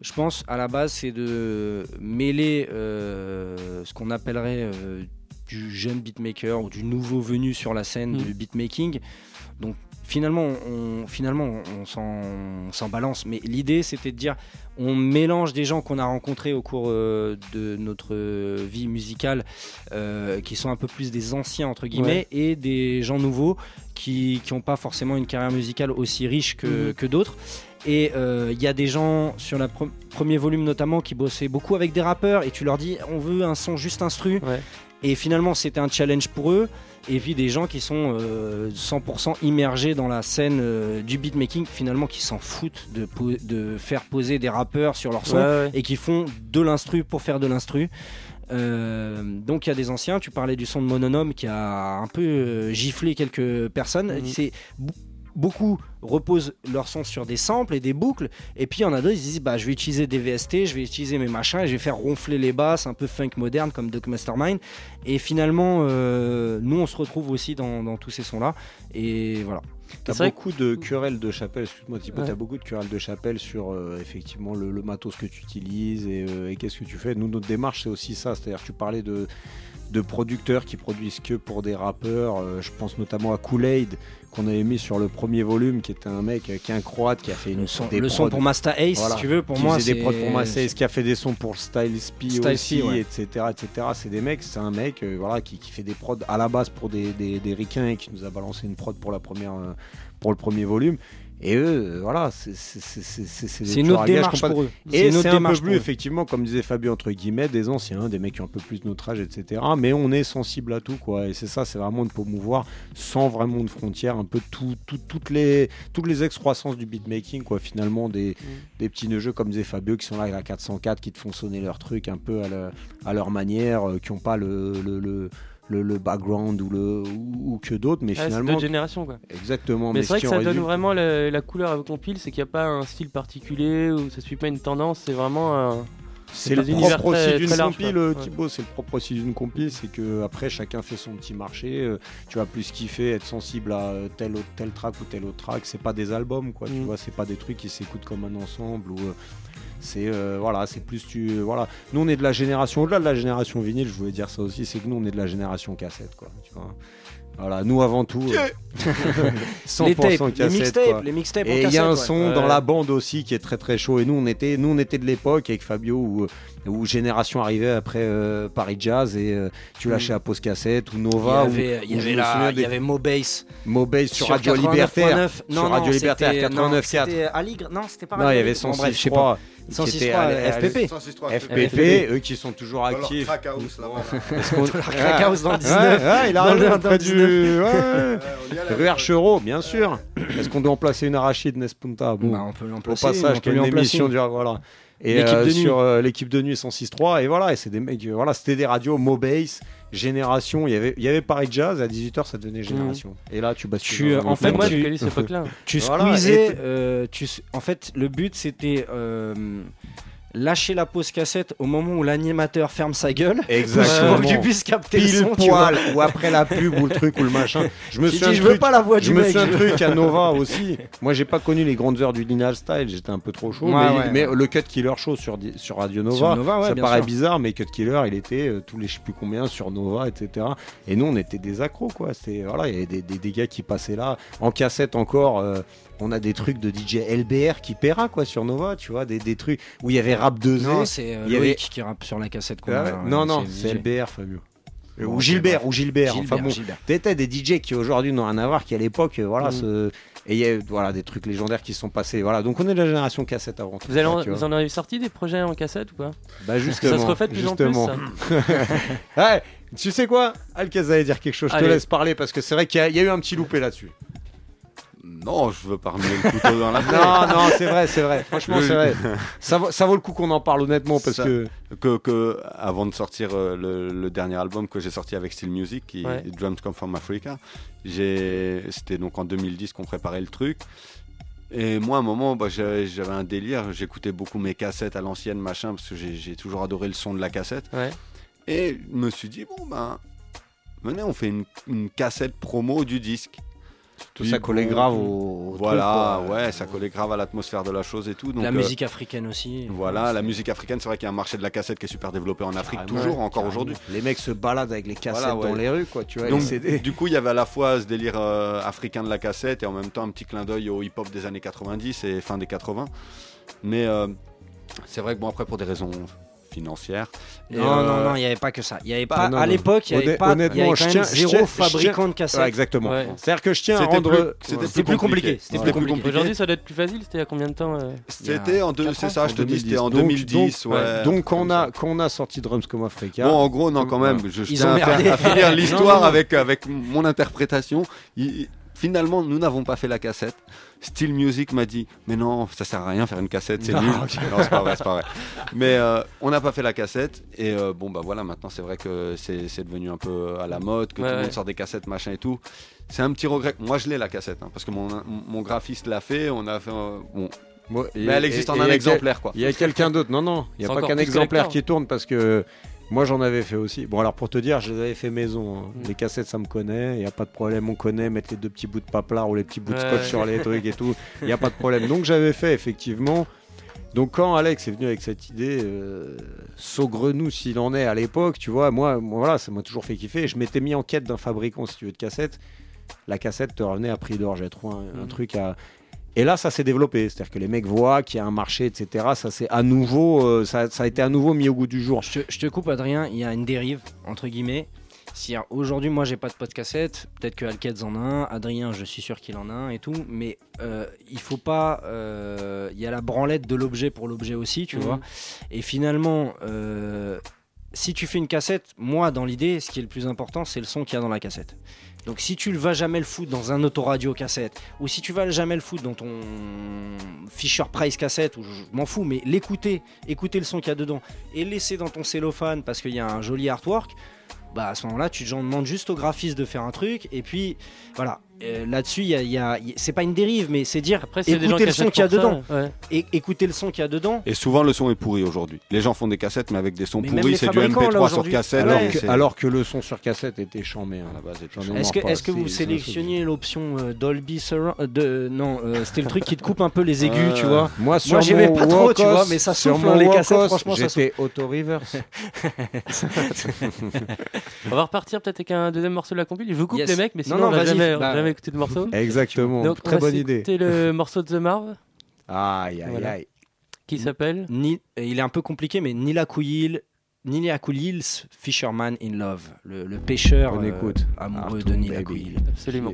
je pense, à la base, c'est de mêler euh, ce qu'on appellerait euh, du jeune beatmaker ou du nouveau venu sur la scène Mm. du beatmaking. Donc, finalement, on, finalement, on s'en balance, mais l'idée, c'était de dire on mélange des gens qu'on a rencontrés au cours euh, de notre vie musicale, euh, qui sont un peu plus des anciens entre guillemets, et des gens nouveaux qui n'ont pas forcément une carrière musicale aussi riche que, Mhm. que d'autres. Et euh, il y a des gens sur le premier volume notamment qui bossaient beaucoup avec des rappeurs et tu leur dis on veut un son juste instru. Et finalement, c'était un challenge pour eux. Et puis des gens qui sont euh, 100% immergés dans la scène euh, du beatmaking, finalement, qui s'en foutent de, faire poser des rappeurs sur leur son Ouais, ouais. et qui font de l'instru pour faire de l'instru. Euh, donc il y a des anciens, tu parlais du son de Mononome qui a un peu euh, giflé quelques personnes. C'est b- beaucoup reposent leur son sur des samples et des boucles et puis il y en a d'autres ils se disent bah je vais utiliser des VST, je vais utiliser mes machins et je vais faire ronfler les basses un peu funk moderne comme Doc Mastermind et finalement euh, nous on se retrouve aussi dans, dans tous ces sons là et voilà. T'as vrai beaucoup de querelles de chapelle, excuse-moi Thibaut, Ouais. t'as beaucoup de querelles de chapelle sur euh, effectivement le, le matos que tu utilises et, euh, et qu'est-ce que tu fais. Nous, notre démarche, c'est aussi ça. C'est-à-dire que tu parlais de, de producteurs qui produisent que pour des rappeurs. Euh, je pense notamment à Kool-Aid, qu'on avait mis sur le premier volume, qui était un mec qui est un croate qui a fait une, son- des le son pour Master Ace, si tu veux, pour qui moi, faisait des prods pour Master Ace, qui a fait des sons pour Style P Style aussi, ouais. etc. etc. C'est des mecs, c'est un mec euh, voilà, qui, qui fait des prods à la base pour des, des, des ricains et qui nous a balancé une prod pour, la première, euh, pour le premier volume. Et eux, voilà, c'est une autre démarche pour eux. Et c'est un peu plus, effectivement, comme disait Fabio, entre guillemets, des anciens, des mecs qui ont un peu plus de notre âge, etc. Mais on est sensible à tout, quoi. Et c'est ça, c'est vraiment de promouvoir sans vraiment de frontières, un peu tout, tout- toutes les, toutes les excroissances du beatmaking, quoi. Finalement, des, des petits jeux comme disait Fabio qui sont là avec la 404, qui te font sonner leur truc un peu à, leur- à leur manière, euh, qui n'ont pas le, le, le, le- le background ou, le, ou, ou que d'autres, mais c'est finalement. d'autres générations, quoi. Exactement. Mais, Mais, c'est vrai que ça donne vraiment la, la couleur avec compile, c'est qu'il n'y a pas un style particulier ou ça suit pas une tendance, c'est vraiment un. C'est le propre aussi d'une compile, euh. Thibaut, c'est le propre aussi d'une compile, c'est que après chacun fait son petit marché. euh, tu vas plus kiffer, être sensible à tel autre tel track ou tel autre track. C'est pas des albums, quoi. Mm. Tu vois, c'est pas des trucs qui s'écoutent comme un ensemble ou. euh, c'est euh, voilà, c'est plus tu euh, voilà. Nous on est de la génération au-delà de la génération vinyle. Je voulais dire ça aussi, c'est que nous on est de la génération cassette, quoi. Tu vois. Voilà, nous avant tout. euh, 100% [LAUGHS] Les tapes, les cassette, mixtapes, quoi. les mixtapes Et il y a un son ouais. dans la bande aussi qui est très très chaud. Et nous on était, nous on était de l'époque avec Fabio où, où Génération arrivait après euh, Paris Jazz et euh, tu lâchais à pause cassette ou Nova. Il y avait, il y avait la- souviens il des- y avait Mobase. Mobase sur, Sur Radio 89.9. Libertaire. Non, sur non, Radio Libertaire c'était- non, 89.4. c'était Aligre. Non, c'était pas Non, il y avait Libre. Bon, bref, je sais 106.3 pas. qui 106.3, était à- à- FPP. 106.3, FPP, eux qui sont toujours actifs. crack house, là-bas. Crack house dans le Ouais, 19. ouais, il a Dans dans du. 19. ouais. on y allait, Rue Archereau, bien sûr. Est-ce qu'on doit en placer une arachide Nespunta Bon, Bah, on peut l'en Au placer, passage, une en placer émission du voilà. Et L'équipe euh, de nuit. sur euh, l'équipe de nuit 106.3 et voilà, et c'est des mecs, euh, voilà, c'était des radios Mobase, Génération. Il y avait, il y avait Paris Jazz à 18h, ça devenait Génération. Et là, tu bascules. Tu, en fait, monde. tu, tu Voilà, squeezais, euh, en fait, le but c'était euh, lâcher la pause cassette au moment où l'animateur ferme sa gueule. [LAUGHS] Exactement. Pour que tu puisses capter Pile le son. poil, ou après la pub ou le truc ou le machin. Je me suis dit, je veux pas la voix du Je me mec. suis un truc à Nova [LAUGHS] aussi. Moi, j'ai pas connu les grandes heures du Lineal Style. J'étais un peu trop chaud. Ouais, mais, ouais. mais le Cut Killer Show sur, di- sur Radio Nova, Sur Nova, ouais, ça paraît sûr. bizarre, mais Cut Killer, il était euh, tous les je sais plus combien sur Nova, etc. Et nous, on était des accros, quoi. Voilà, il y avait des, des, des gars qui passaient là en cassette encore. euh, on a des trucs de DJ LBR qui paiera quoi sur Nova, tu vois, des, des trucs où il y avait rap 2 Non, c'est euh, il y avait Loïc qui rappe sur la cassette qu'on ah ouais ouais, non, non, le c'est. LBR, Fabio. Euh, Bon, ou Gilbert, ou Gilbert. Gilbert, enfin bon, Gilbert. t'étais des DJ qui aujourd'hui n'ont rien à voir, qui à l'époque, euh, voilà, se- et il y a eu, voilà, des trucs légendaires qui sont passés. Voilà, donc on est de la génération cassette avant tout. Vous, allez en, vous en avez sorti des projets en cassette ou pas? Bah justement. Ça se refait de plus justement. en plus. Ça. [LAUGHS] ouais, tu sais quoi? Alcaz allait dire quelque chose. Je te Allez. laisse parler parce que c'est vrai qu'il y, y a eu un petit loupé là-dessus. Non, je veux pas remuer le couteau dans la. [LAUGHS] Non, non, c'est vrai, c'est vrai. Franchement, c'est vrai. Ça, vaut- ça vaut le coup qu'on en parle honnêtement parce Ça- que. que, que avant de sortir euh, le, le dernier album que j'ai sorti avec Steel Music, qui Ouais. est Drums Come From Africa, j'ai- c'était donc en 2010 qu'on préparait le truc. Et moi, à un moment, bah, j'avais un délire. J'écoutais beaucoup mes cassettes à l'ancienne, machin, parce que j'ai j'ai toujours adoré le son de la cassette. Ouais. Et je me suis dit, bon, ben, venez, on fait une, une cassette promo du disque. Tout ça collait bon, grave au- au Voilà, truc, ouais, ça collait grave à l'atmosphère de la chose et tout. Donc, La euh, musique africaine aussi. Voilà, la musique africaine, c'est vrai qu'il y a un marché de la cassette qui est super développé en Afrique, Carrément, toujours, encore aujourd'hui. Les mecs se baladent avec les cassettes Voilà, ouais. dans les rues, quoi. Tu vois, Donc, les CD. du coup, il y avait à la fois ce délire euh, africain de la cassette et en même temps un petit clin d'œil au hip-hop des années 90 et fin des 80. Mais euh, c'est vrai que bon, après, pour des raisons financière. Et, Non, non, euh, non, il n'y avait pas que ça. Il y avait Bah, pas, non, à l'époque, il y avait pas, honnêtement, quand je même tiens- zéro fabricant tiens- de cassettes. Ouais, exactement. Ouais. C'est-à-dire que je tiens à C'était rendre. plus- c'était plus compliqué. C'était C'était plus plus compliqué. Aujourd'hui, ça doit être plus facile. C'était il y a combien de temps euh C'était en deux, c'est ça, je te dis, c'était en Donc- 2010. donc, on a, quand on a sorti Drums comme Africa. Bon, en gros, non, quand même, je, tiens ont à, finir [LAUGHS] l'histoire avec mon interprétation. Finalement, nous n'avons pas fait la cassette. Steel Music m'a dit, mais non, ça sert à rien faire une cassette, c'est nul. Non, c'est pas vrai, c'est pas vrai. Mais euh, on n'a pas fait la cassette. Et euh, bon, bah voilà, maintenant c'est vrai que c'est c'est devenu un peu à la mode, que Ouais, tout le ouais. monde sort des cassettes, machin et tout. C'est un petit regret. Moi, je l'ai la cassette, hein, parce que mon, mon graphiste l'a fait. On a fait. bon, mais elle existe en et un exemplaire, quel- quoi. Il y a quelqu'un d'autre. Non, non, il n'y C'est a pas qu'un exemplaire qui tourne parce que moi j'en avais fait aussi. Bon, alors pour te dire, je les avais fait maison. hein. Mm. Les cassettes, ça me connaît. Il n'y a pas de problème. On connaît mettre les deux petits bouts de paplard ou les petits bouts de scotch ouais. sur les trucs et tout. [LAUGHS] Il n'y a pas de problème. Donc j'avais fait effectivement. Donc quand Alex est venu avec cette idée, euh, saugrenou s'il en est à l'époque, tu vois, moi, moi, voilà, ça m'a toujours fait kiffer. Je m'étais mis en quête d'un fabricant, si tu veux, de cassettes. La cassette te revenait à prix d'or. J'ai trouvé un, un Mhm. truc à. Et là, ça s'est développé. C'est-à-dire que les mecs voient qu'il y a un marché, etc. Ça, c'est à nouveau, euh, ça, ça a été à nouveau mis au goût du jour. Je te, je te coupe, Adrien, il y a une dérive, entre guillemets. Si aujourd'hui, moi, j'ai pas de pote cassette, peut-être que Alkeds en a un, Adrien, je suis sûr qu'il en a un et tout, mais euh, il faut pas. euh, Il y a la branlette de l'objet pour l'objet aussi, tu Mhm. vois. Et finalement, euh, si tu fais une cassette, moi, dans l'idée, ce qui est le plus important, c'est le son qu'il y a dans la cassette. Donc si tu ne vas jamais le foutre dans un autoradio cassette, ou si tu vas jamais le foutre dans ton Fisher Price cassette, ou je m'en fous, mais l'écouter, écouter le son qu'il y a dedans, et laisser dans ton cellophane parce qu'il y a un joli artwork, bah à ce moment-là, tu te demandes juste au graphiste de faire un truc, et puis voilà. Euh, Là-dessus, il y a- y a- y a- c'est pas une dérive, mais c'est dire Après, a des gens le son qu'il y a pour ça, dedans. ouais. Et écouter le son qu'il y a dedans. Et souvent, le son est pourri aujourd'hui. Les gens font des cassettes, mais avec des sons Mais pourris, c'est du fabricants, là, MP3 sur cassette. Alors, et que, c'est- alors que le son sur cassette était chambé. hein. à la base, Est-ce que, est-ce que vous sélectionnez l'option euh, Dolby Surround euh, de non euh, c'était le truc qui te coupe un peu les [LAUGHS] aigus tu Euh, vois Moi, sur j'aimais mon pas trop tu vois mais ça sur souffle hein, les cassettes franchement ça J'étais auto-reverse. [LAUGHS] On va repartir peut-être avec un deuxième morceau de la compil. Je vous coupe les mecs, mais Non, sinon non, on va vas-y, jamais, jamais écouter de morceau. [LAUGHS] Exactement. Donc, on Très bonne idée. s'écouter le [LAUGHS] morceau de The Marv Aïe, aïe, Voilà. aïe. qui s'appelle Ni- il est un peu compliqué mais Nila Kuyil Nila Fisherman in Love le, le pêcheur On euh, écoute. amoureux Arthur de Nila Absolument.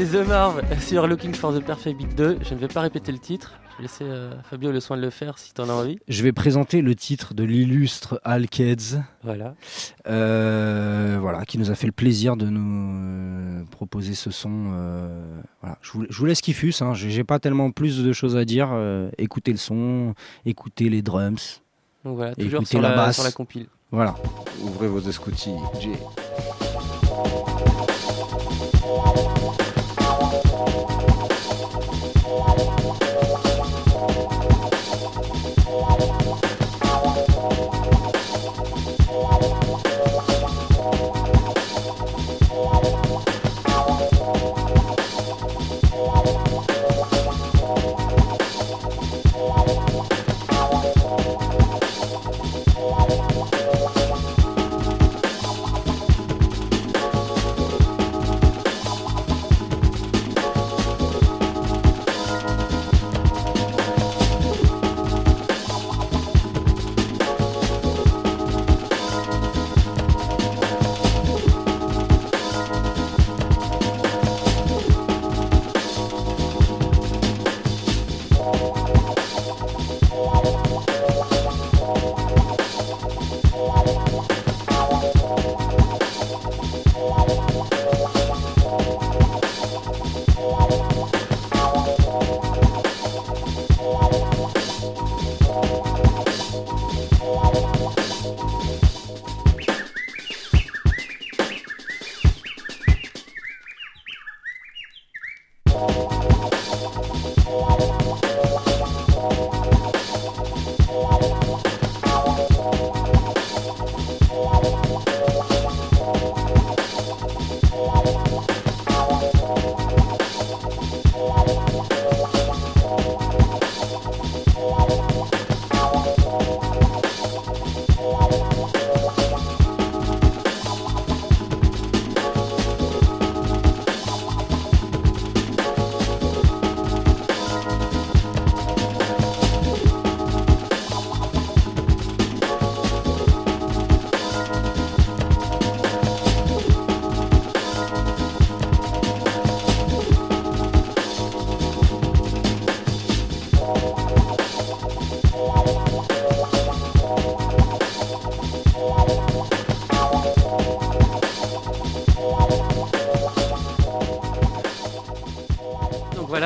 C'était The Marv sur Looking for the Perfect Beat 2. Je ne vais pas répéter le titre. Je vais laisser euh, Fabio le soin de le faire si tu en as envie. Je vais présenter le titre de l'illustre Al Keds. Voilà. Euh, voilà, qui nous a fait le plaisir de nous euh, proposer ce son. euh, voilà. je, vous, je vous laisse kiffus, hein. j'ai j'ai pas tellement plus de choses à dire. euh, écoutez le son, écoutez les drums. Donc voilà, et toujours écoutez sur la, basse. sur la compile. Voilà. Ouvrez vos escoutilles. J.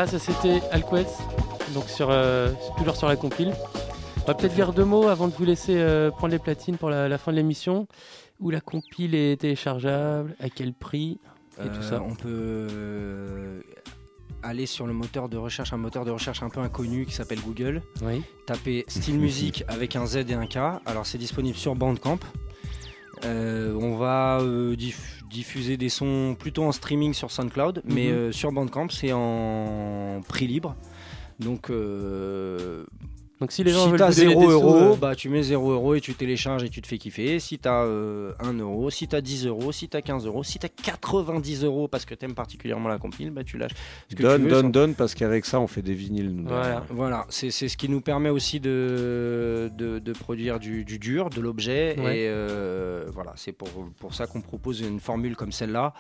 voilà, ça c'était Alquez, donc sur, euh, toujours sur la compile. On va peut-être dire deux mots avant de vous laisser euh, prendre les platines pour la, la fin de l'émission. Où la compile est téléchargeable, à quel prix et tout Euh, ça. On peut aller sur le moteur de recherche, un moteur de recherche un peu inconnu qui s'appelle Google. Oui. Taper [LAUGHS] style musique avec un Z et un K. Alors c'est disponible sur Bandcamp. Euh, on va euh, diff- diffuser des sons plutôt en streaming sur SoundCloud, mais Mhm. euh, sur Bandcamp c'est en prix libre. Donc, euh, Donc si les gens veulent t'as vous donner 0 des sous, euros, euh, bah tu mets 0 euros et tu télécharges et tu te fais kiffer. Si t'as euh, 1 euro, si t'as 10 euros, si t'as 15 euros, si t'as 90 euros parce que t'aimes particulièrement la compile, bah tu lâches. ce que tu Donne, veux donne, sans- donne, parce qu'avec ça, on fait des vinyles. nous, voilà, voilà. c'est c'est ce qui nous permet aussi de, de, de produire du, du dur, de l'objet. Ouais. Et euh, voilà, c'est pour, pour ça qu'on propose une formule comme celle-là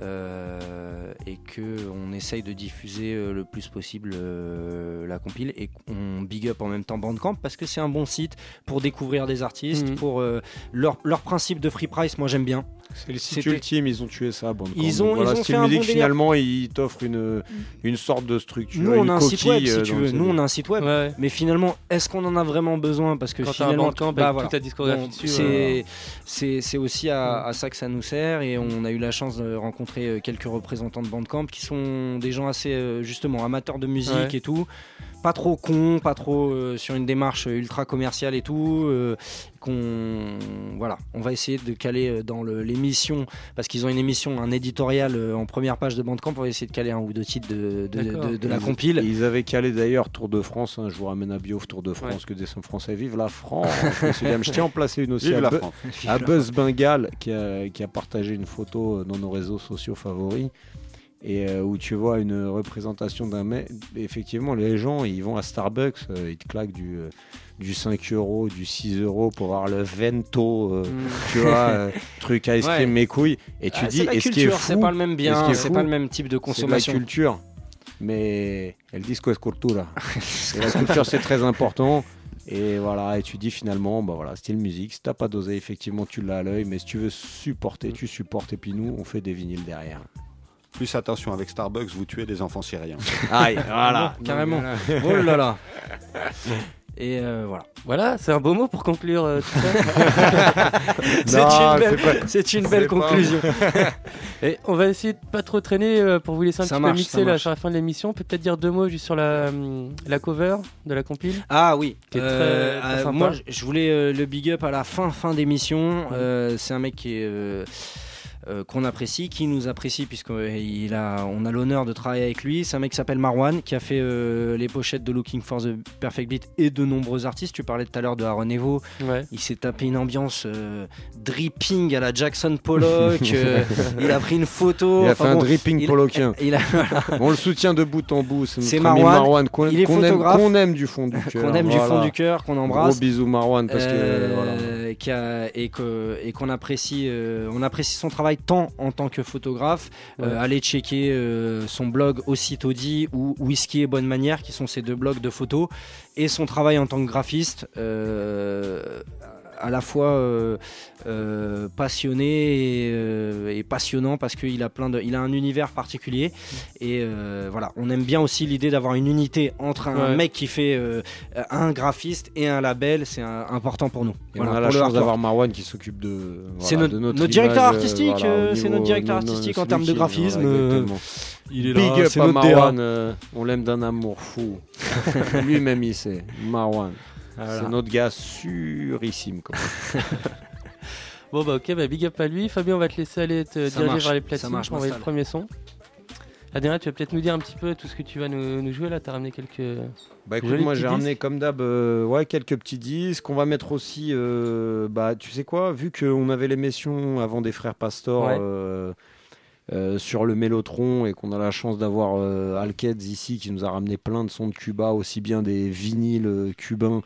euh, et qu'on essaye de diffuser euh, le plus possible euh, la compile et qu'on big up en même temps Bandcamp parce que c'est un bon site pour découvrir des artistes, Mhm. pour euh, leur, leur principe de free price, moi j'aime bien. C'est le site ultime, ils ont tué ça. Bandcamp. Ils ont- voilà, ils ont fait un bon finalement, ils t'offrent une, une sorte de structure. Nous, on une a un site web, si euh, tu veux. Nous, on a un site web. Ouais. Mais finalement, est-ce qu'on en a vraiment besoin? Parce que Quand finalement, Bandcamp bah, voilà. toute ta discographie dessus, c'est, ouais. c'est, c'est aussi à, à ça que ça nous sert. Et on a eu la chance de rencontrer euh, quelques représentants de Bandcamp qui sont des gens assez, euh, justement, amateurs de musique Ouais. et tout. Pas trop cons, pas trop euh, sur une démarche ultra commerciale et tout. euh, qu'on, voilà, on va essayer de caler euh, dans le- l'émission parce qu'ils ont une émission, un éditorial euh, en première page de Bandcamp. On va essayer de caler un ou deux titres de, de, D'accord. de- de la Ils- compile. Ils avaient calé d'ailleurs Tour de France. hein, je vous ramène à Biof Tour de France, que des sons français. Vive la France dames. Je tiens à en placer une aussi Vive à, la France. à Buzz Bengal qui a, qui a partagé une photo dans nos réseaux sociaux favoris. Et euh, où tu vois une représentation d'un mec. Effectivement, les gens, ils vont à Starbucks, euh, ils te claquent du, euh, du 5 euros, du 6 euros pour avoir le vento, euh, tu vois, [LAUGHS] truc ice cream, Mm. Ouais. mes couilles. Et tu Ah, dis, c'est la et ce qui est c'est pas le même bien, ce c'est pas le même type de c'est consommation. la culture. Mais el disco es cultura. [LAUGHS] et la culture, c'est très important. Et voilà, et tu dis finalement, bah voilà, style musique, si t'as pas dosé, effectivement, tu l'as à l'œil, mais si tu veux supporter, tu supportes, et puis nous, on fait des vinyles derrière. Plus attention, avec Starbucks, vous tuez des enfants syriens. [LAUGHS] Aïe, voilà. Carrément. Oh là là. Et euh, voilà. Voilà, c'est un beau mot pour conclure euh, tout ça. [LAUGHS] C'est une belle, c'est une belle c'est pas- conclusion. [LAUGHS] Et on va essayer de pas trop traîner euh, pour vous laisser un Ça petit marche, peu mixer là, sur la fin de l'émission. On peut peut-être dire deux mots juste sur la, la cover de la compile. Ah oui, Qui est très- très sympa. moi je- voulais euh, le big up à la fin fin d'émission. Euh, c'est un mec qui est euh, euh, qu'on apprécie, qui nous apprécie puisqu'il a, on a l'honneur de travailler avec lui. C'est un mec qui s'appelle Marwan, qui a fait euh, les pochettes de Looking for the Perfect Beat et de nombreux artistes. Tu parlais tout à l'heure de Aaron Evo. Ouais. Il s'est tapé une ambiance euh, dripping à la Jackson Pollock. [LAUGHS] euh, il a pris une photo. Il a Enfin fait un dripping il- pollockien. [LAUGHS] il a- On le soutient de bout en bout. C'est Marwan. Marwan qu'on Il est qu'on aime, qu'on aime du fond du [LAUGHS] cœur. qu'on aime du fond du cœur, qu'on embrasse. Gros bisous Marwan parce que Euh, voilà. qui a- et qu'on apprécie euh, on apprécie son travail tant en tant que photographe Euh, Ouais. allez checker euh, son blog aussitôt dit ou Whisky et bonne manière qui sont ces deux blogs de photos et son travail en tant que graphiste euh, à la fois euh, euh, passionné et, euh, et passionnant parce qu'il a plein de il a un univers particulier et euh, voilà on aime bien aussi l'idée d'avoir une unité entre un Ouais. mec qui fait euh, un graphiste et un label c'est important pour nous Et Voilà, on a la chance d'avoir Marwan qui s'occupe de. voilà, C'est notre- directeur artistique, voilà, c'est notre directeur artistique en termes de graphisme, il est là, Big up à. Marwan, euh, on l'aime d'un amour fou. [LAUGHS] Lui-même il sait. Marwan. Voilà. C'est notre gars surissime. Comme [LAUGHS] Bon bah ok, bah big up à lui. Fabien, on va te laisser aller te Ça diriger marche, vers les platines marche, pour envoyer le premier son. Adrien, tu vas peut-être nous dire un petit peu tout ce que tu vas nous, nous jouer là. T'as ramené quelques. Bah écoute, moi j'ai ramené comme d'hab euh, ouais, quelques petits disques. On va mettre aussi, euh, bah tu sais quoi, vu qu'on avait l'émission avant des frères Pastor Ouais. euh, euh, sur le Mélotron et qu'on a la chance d'avoir euh, Alkeds ici qui nous a ramené plein de sons de Cuba, aussi bien des vinyles euh, cubains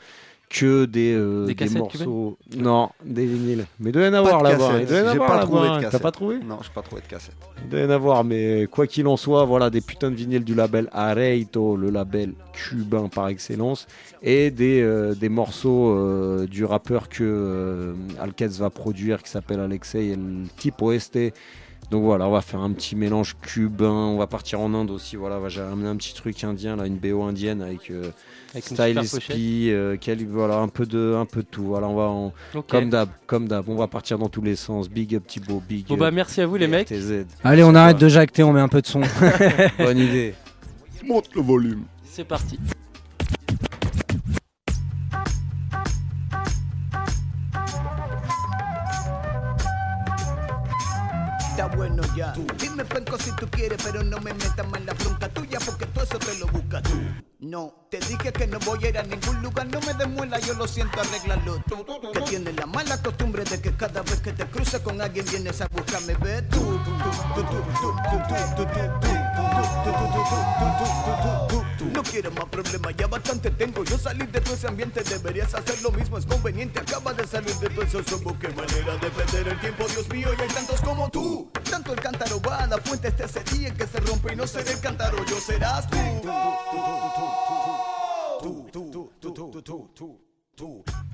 que des, euh, Des morceaux. Non, des vinyles. Mais il doit y en avoir de là-bas. J'ai avoir pas trouvé de T'as cassette. pas trouvé? Non, j'ai pas trouvé de cassette. il doit y en avoir, mais quoi qu'il en soit, voilà des putains de vinyles du label Areito, le label cubain par excellence, et des, euh, des morceaux euh, du rappeur que euh, Alkez va produire qui s'appelle Alexei El Tipo Este. Donc voilà, on va faire un petit mélange cubain, on va partir en Inde aussi, voilà, va- j'ai ramené un petit truc indien, là, une BO indienne avec, euh, Avec Style euh, quel- voilà, un peu de, un peu de tout. Voilà, on va en- comme d'hab, comme d'hab, on va partir dans tous les sens. Big up Thibaut, big Bon up bah merci à vous les mecs. Allez on arrête de jacter on met un peu de son [LAUGHS] Bonne idée. Monte le volume. C'est parti. Está bueno ya. Dime penco si tú quieres, pero no me metas más la bronca tuya porque todo eso te lo buscas tú. No, te dije que no voy a ir a ningún lugar, no me demuela, yo lo siento, arréglalo tú. Que tienes la mala costumbre de que cada vez que te cruces con alguien vienes a buscarme, ve tú. tú, tú, tú, tú, tú, tú, tú, tú, tú, tú, tú, tú, tú, tú, tú, tú, tú. No quiero más problemas, ya bastante tengo. Yo salí de todo ese ambiente, deberías hacer lo mismo, es conveniente. Acaba de salir de todo eso, somos qué manera de perder el tiempo, Dios mío, y hay tantos como tú. Tanto el cántaro va a la fuente este día en que se rompe y no seré el cántaro, yo serás tú. Tú, tú, tú, tú, tú, tú, tú, tú, tú. Where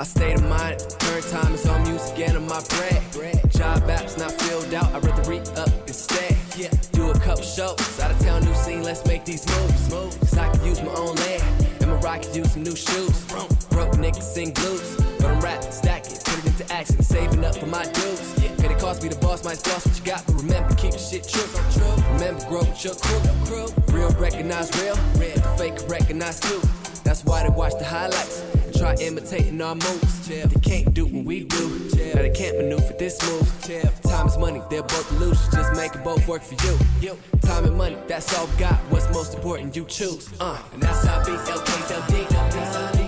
My state of mind, turn time is on music and on my bread. Job apps not filled out, I'd rather re up instead. Yeah, do a couple shows, out of town, new scene, let's make these moves. Cause I could use my own land, and my rock could use some new shoes. Broke niggas sing blues, but I'm rapping, stack it, put it into action, saving up for my dues. Could it cost me the boss, might boss what you got, but remember, keep the shit true. true. Remember, grow with your crew. Real recognize real, the fake recognize too. Imitating our moves. They can't do what we do. Now they can't maneuver this move. Time is money, they're both illusions. Just make it both work for you. Time and money, that's all got. What's most important, you choose. Uh, and that's how I.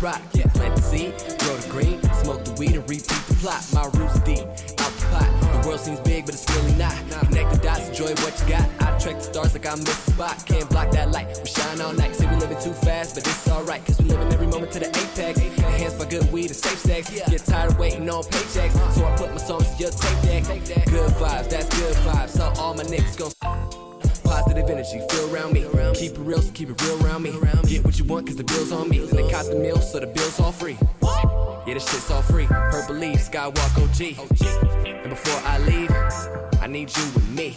rock. Yeah, plant the seed, grow the green, smoke the weed and repeat the plot. My roots deep, out the pot. The world seems big, but it's really not. Connect the dots, enjoy what you got. I track the stars like I missed the spot. Can't block that light, we shine all night. Say we living too fast, but it's alright, cause we living every moment to the apex. Enhanced by good weed and safe sex. Get tired of waiting on paychecks, so I put my songs to your tape deck. Good vibes, that's good vibes. So all my niggas gon' Positive energy, feel around me. Keep it real, so keep it real around me. Get what you want, cause the bill's on me. And they caught the meal, so the bill's all free. Yeah, this shit's all free. Purple leaf, Skywalk OG. And before I leave, I need you with me.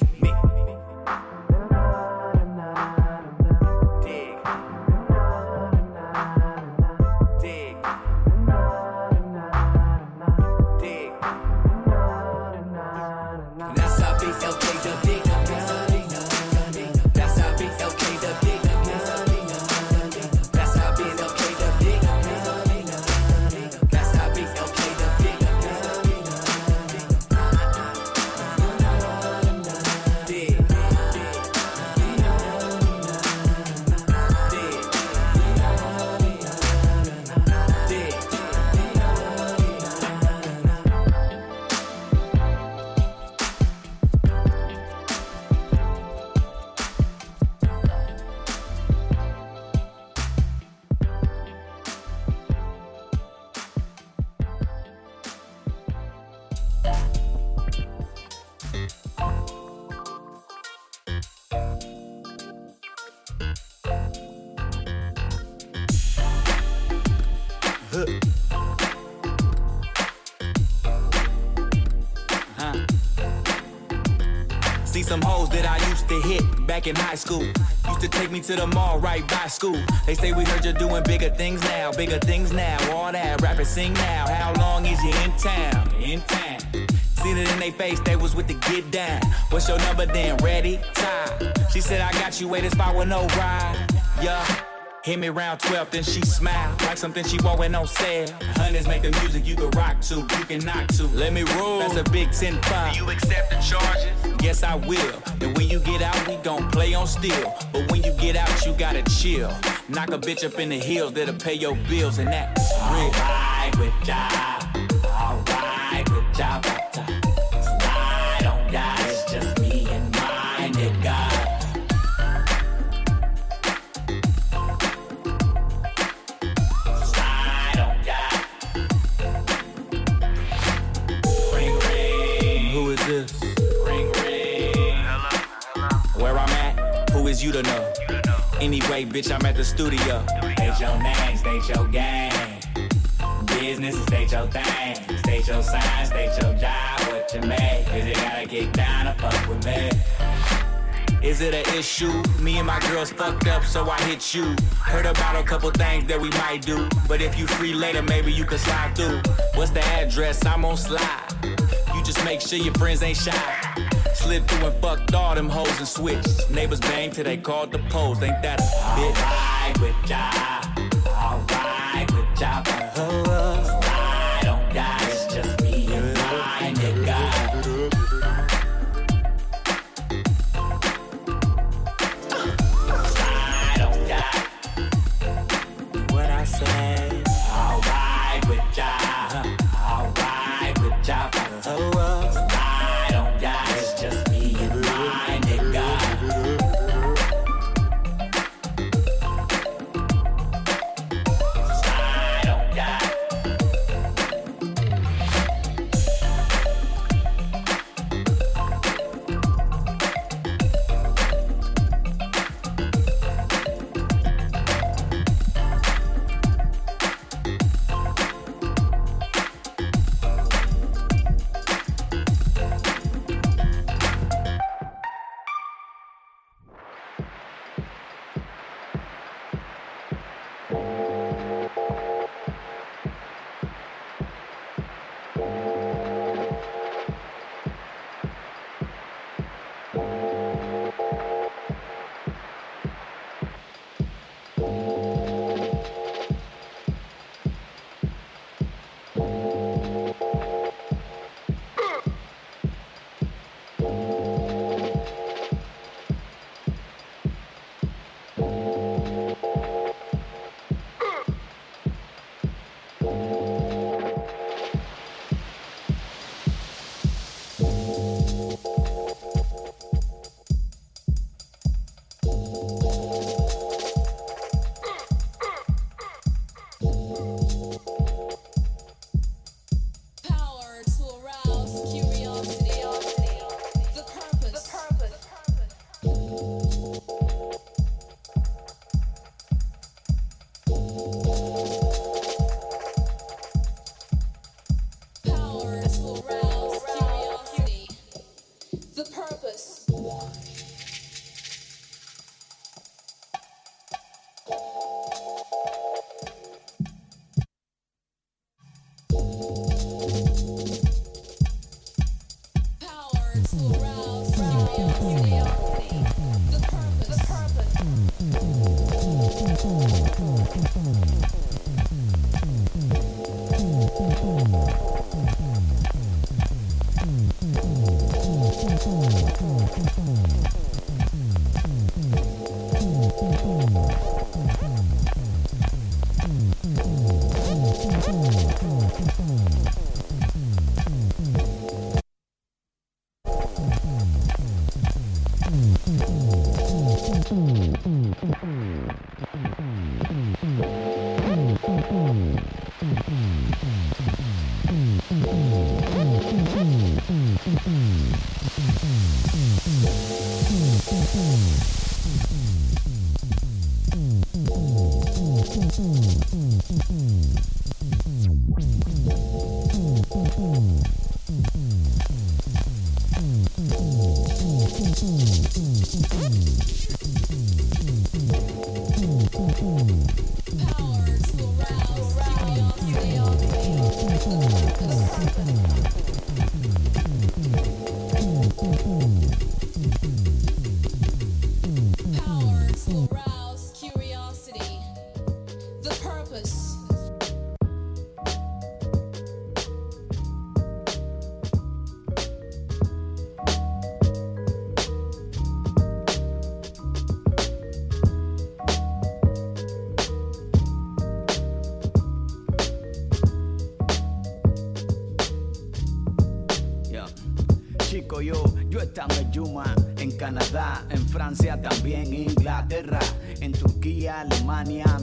Back in high school. Used to take me to the mall right by school. They say we heard you're doing bigger things now, bigger things now. All that rappers sing now. How long is you in town? In town. Seen it in their face, they was with the get down. What's your number then? Ready? Time. She said, I got you, wait, it's 510 ride. Yeah. Hit me round 12, then she smile like something she when on sale. Hundreds make the music you can rock to, you can knock to. Let me roll. That's a big 10 fine. Do you accept the charges? Yes, I will. And when you get out, we gon' play on steel. But when you get out, you gotta chill. Knock a bitch up in the heels that'll pay your bills, and that's real. Alright with job. Alright with job. Is? Anyway, bitch, I'm at the studio. State your name, state your game. business and state your thing. State your sign, state your job, what you make. Cause you gotta get down to fuck with me. Is it an issue? Me and my girls fucked up, so I hit you. Heard about a couple things that we might do. But if you free later, maybe you can slide through. What's the address? I'm on slide. You just make sure your friends ain't shy. Slid through and fucked all them hoes and switched. Neighbors bang till they called the post. Ain't that a bitch? Alright with ya. Alright with ya.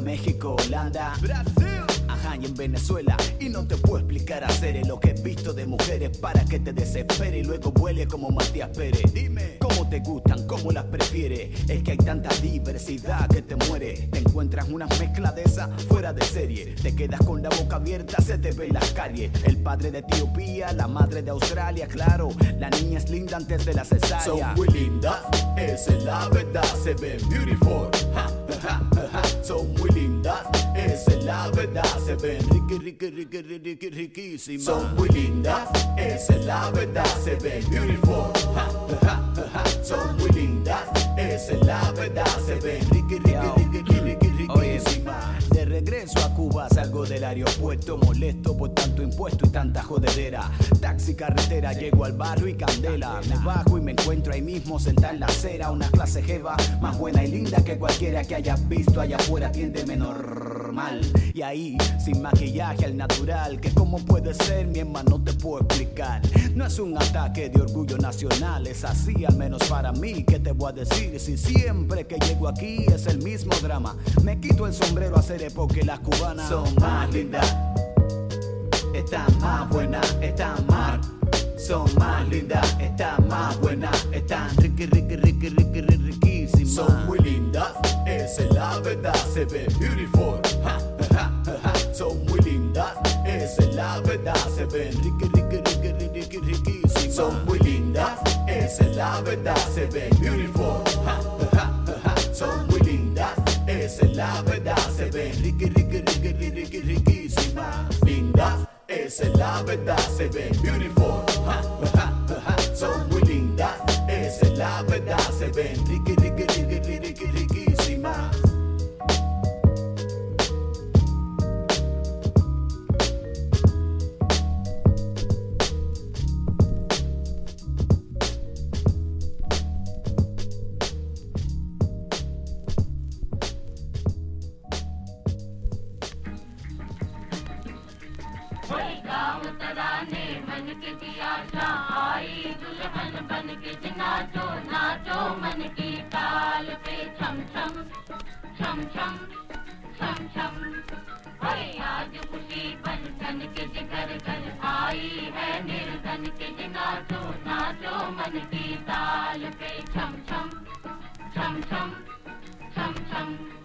México, Holanda, Brasil, Ajá, y en Venezuela. Y no te puedo explicar hacer lo que he visto de mujeres para que te desespere y luego vuele como Matías Pérez. Dime, ¿cómo te gustan? ¿Cómo las prefieres? Es que hay tanta diversidad que te muere. Te encuentras una mezcla de esa fuera de serie. Te quedas con la boca abierta, se te ve en las calles. El padre de Etiopía, la madre de Australia, claro. La niña es linda antes de la cesárea. Son muy lindas, esa es la verdad, se ven beautiful. Ja. Son muy lindas, esa es la verdad, se ven riqui, riqui, riqui, riqui, riquísimas. Son muy lindas, esa es la verdad, se ven beautiful. Ja, ja, ja, ja. Son muy lindas, esa es la verdad, se ven riqui, riqui, riqui, riqui, regreso a Cuba salgo del aeropuerto molesto por tanto impuesto y tanta jodedera. Taxi, carretera, llego al barrio y candela. Me bajo y me encuentro ahí mismo sentada en la acera. Una clase jeva más buena y linda que cualquiera que hayas visto allá afuera. Atiéndeme Y ahí, sin maquillaje al natural. Que cómo puede ser, mi hermano, no te puedo explicar. No es un ataque de orgullo nacional, es así al menos para mí. ¿Qué te voy a decir? Si siempre que llego aquí es el mismo drama. Me quito el sombrero a hacer porque las cubanas son más lindas. Están más buenas, están más. Son más lindas, están más buenas, están riqui, riqui, riqui, riqui, riquísimas. Son muy lindas, esa es la verdad, se ven beautiful. La verdad, se ven riqui, riqui, riqui, riqui, riqui, riquísimas. Son muy lindas, esa es la verdad, se ven beautiful. Ja, ja, ja. Son muy lindas, esa es la verdad, se ven riqui, riqui, riqui, riqui, riqui, riquísimas. Lindas, esa es la verdad, se ven beautiful. Son muy lindas, esa es la verdad, se ven riqui, के आई दुल्हन बन के नाचो नाचो मन की ताल पे। छम छम छम छम छम छम। आज खुशी बन, धन के जिगर घर आई है निर्धन के नाचो नाचो मन की ताल पे। छम छम छम छम छम छम।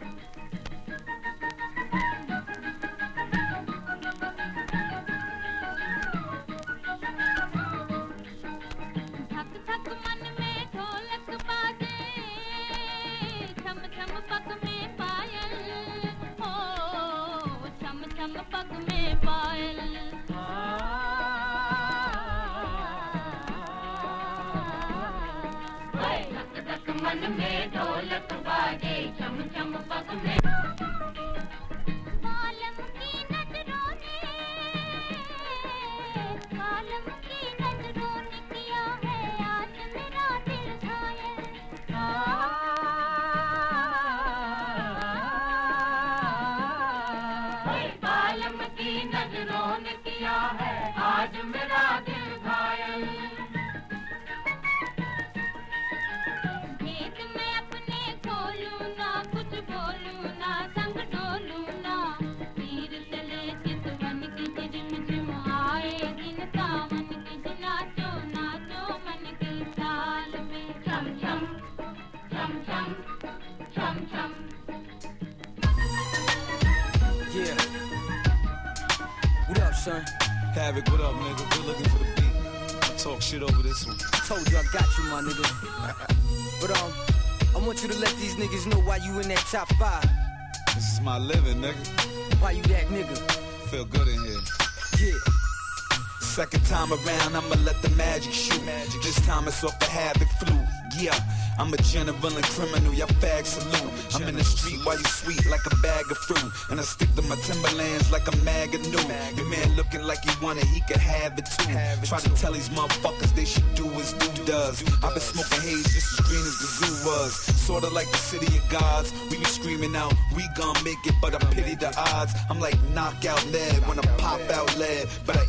Time around, I'ma let the magic shoot. Magic. This time it's off the havoc flute. Yeah, I'm a general and criminal, y'all fag salute. I'm in the street while you sweet like a bag of fruit. And I stick to my Timberlands like a mag of new. Your man looking like he want it, he could have it too. Try to tell these motherfuckers they should do as do does. I've been smoking haze just as green as the zoo was. Sorta like the city of gods. We be screaming out, we gon' make it, but I pity the odds. I'm like knockout lead when I pop out lead. But I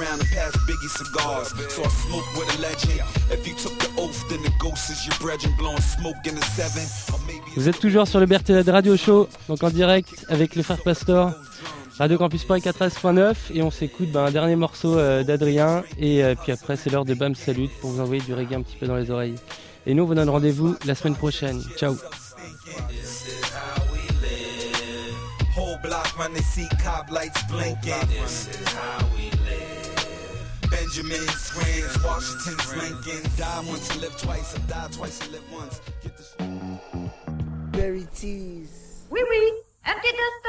even been around and past Biggie cigars. So I smoke with a legend. If you took the oath, then the ghost is your brethren blowing smoke in the seven. Or maybe Vous êtes toujours sur le Berthelade Radio Show, donc en direct avec les frères Pastor. Radio Campus Paris 4S.9 et on s'écoute ben, un dernier morceau euh, d'Adrien et euh, puis après c'est l'heure de Bam Salut pour vous envoyer du reggae un petit peu dans les oreilles. Et nous on vous donne rendez-vous la semaine prochaine. Ciao Whole block when they see cop lights blinking. This is how we live. Benjamin's friends, Washington's Lincoln. Die once and live twice, or die twice and live once. Get the Berry tease. Oui, oui, un petit instant.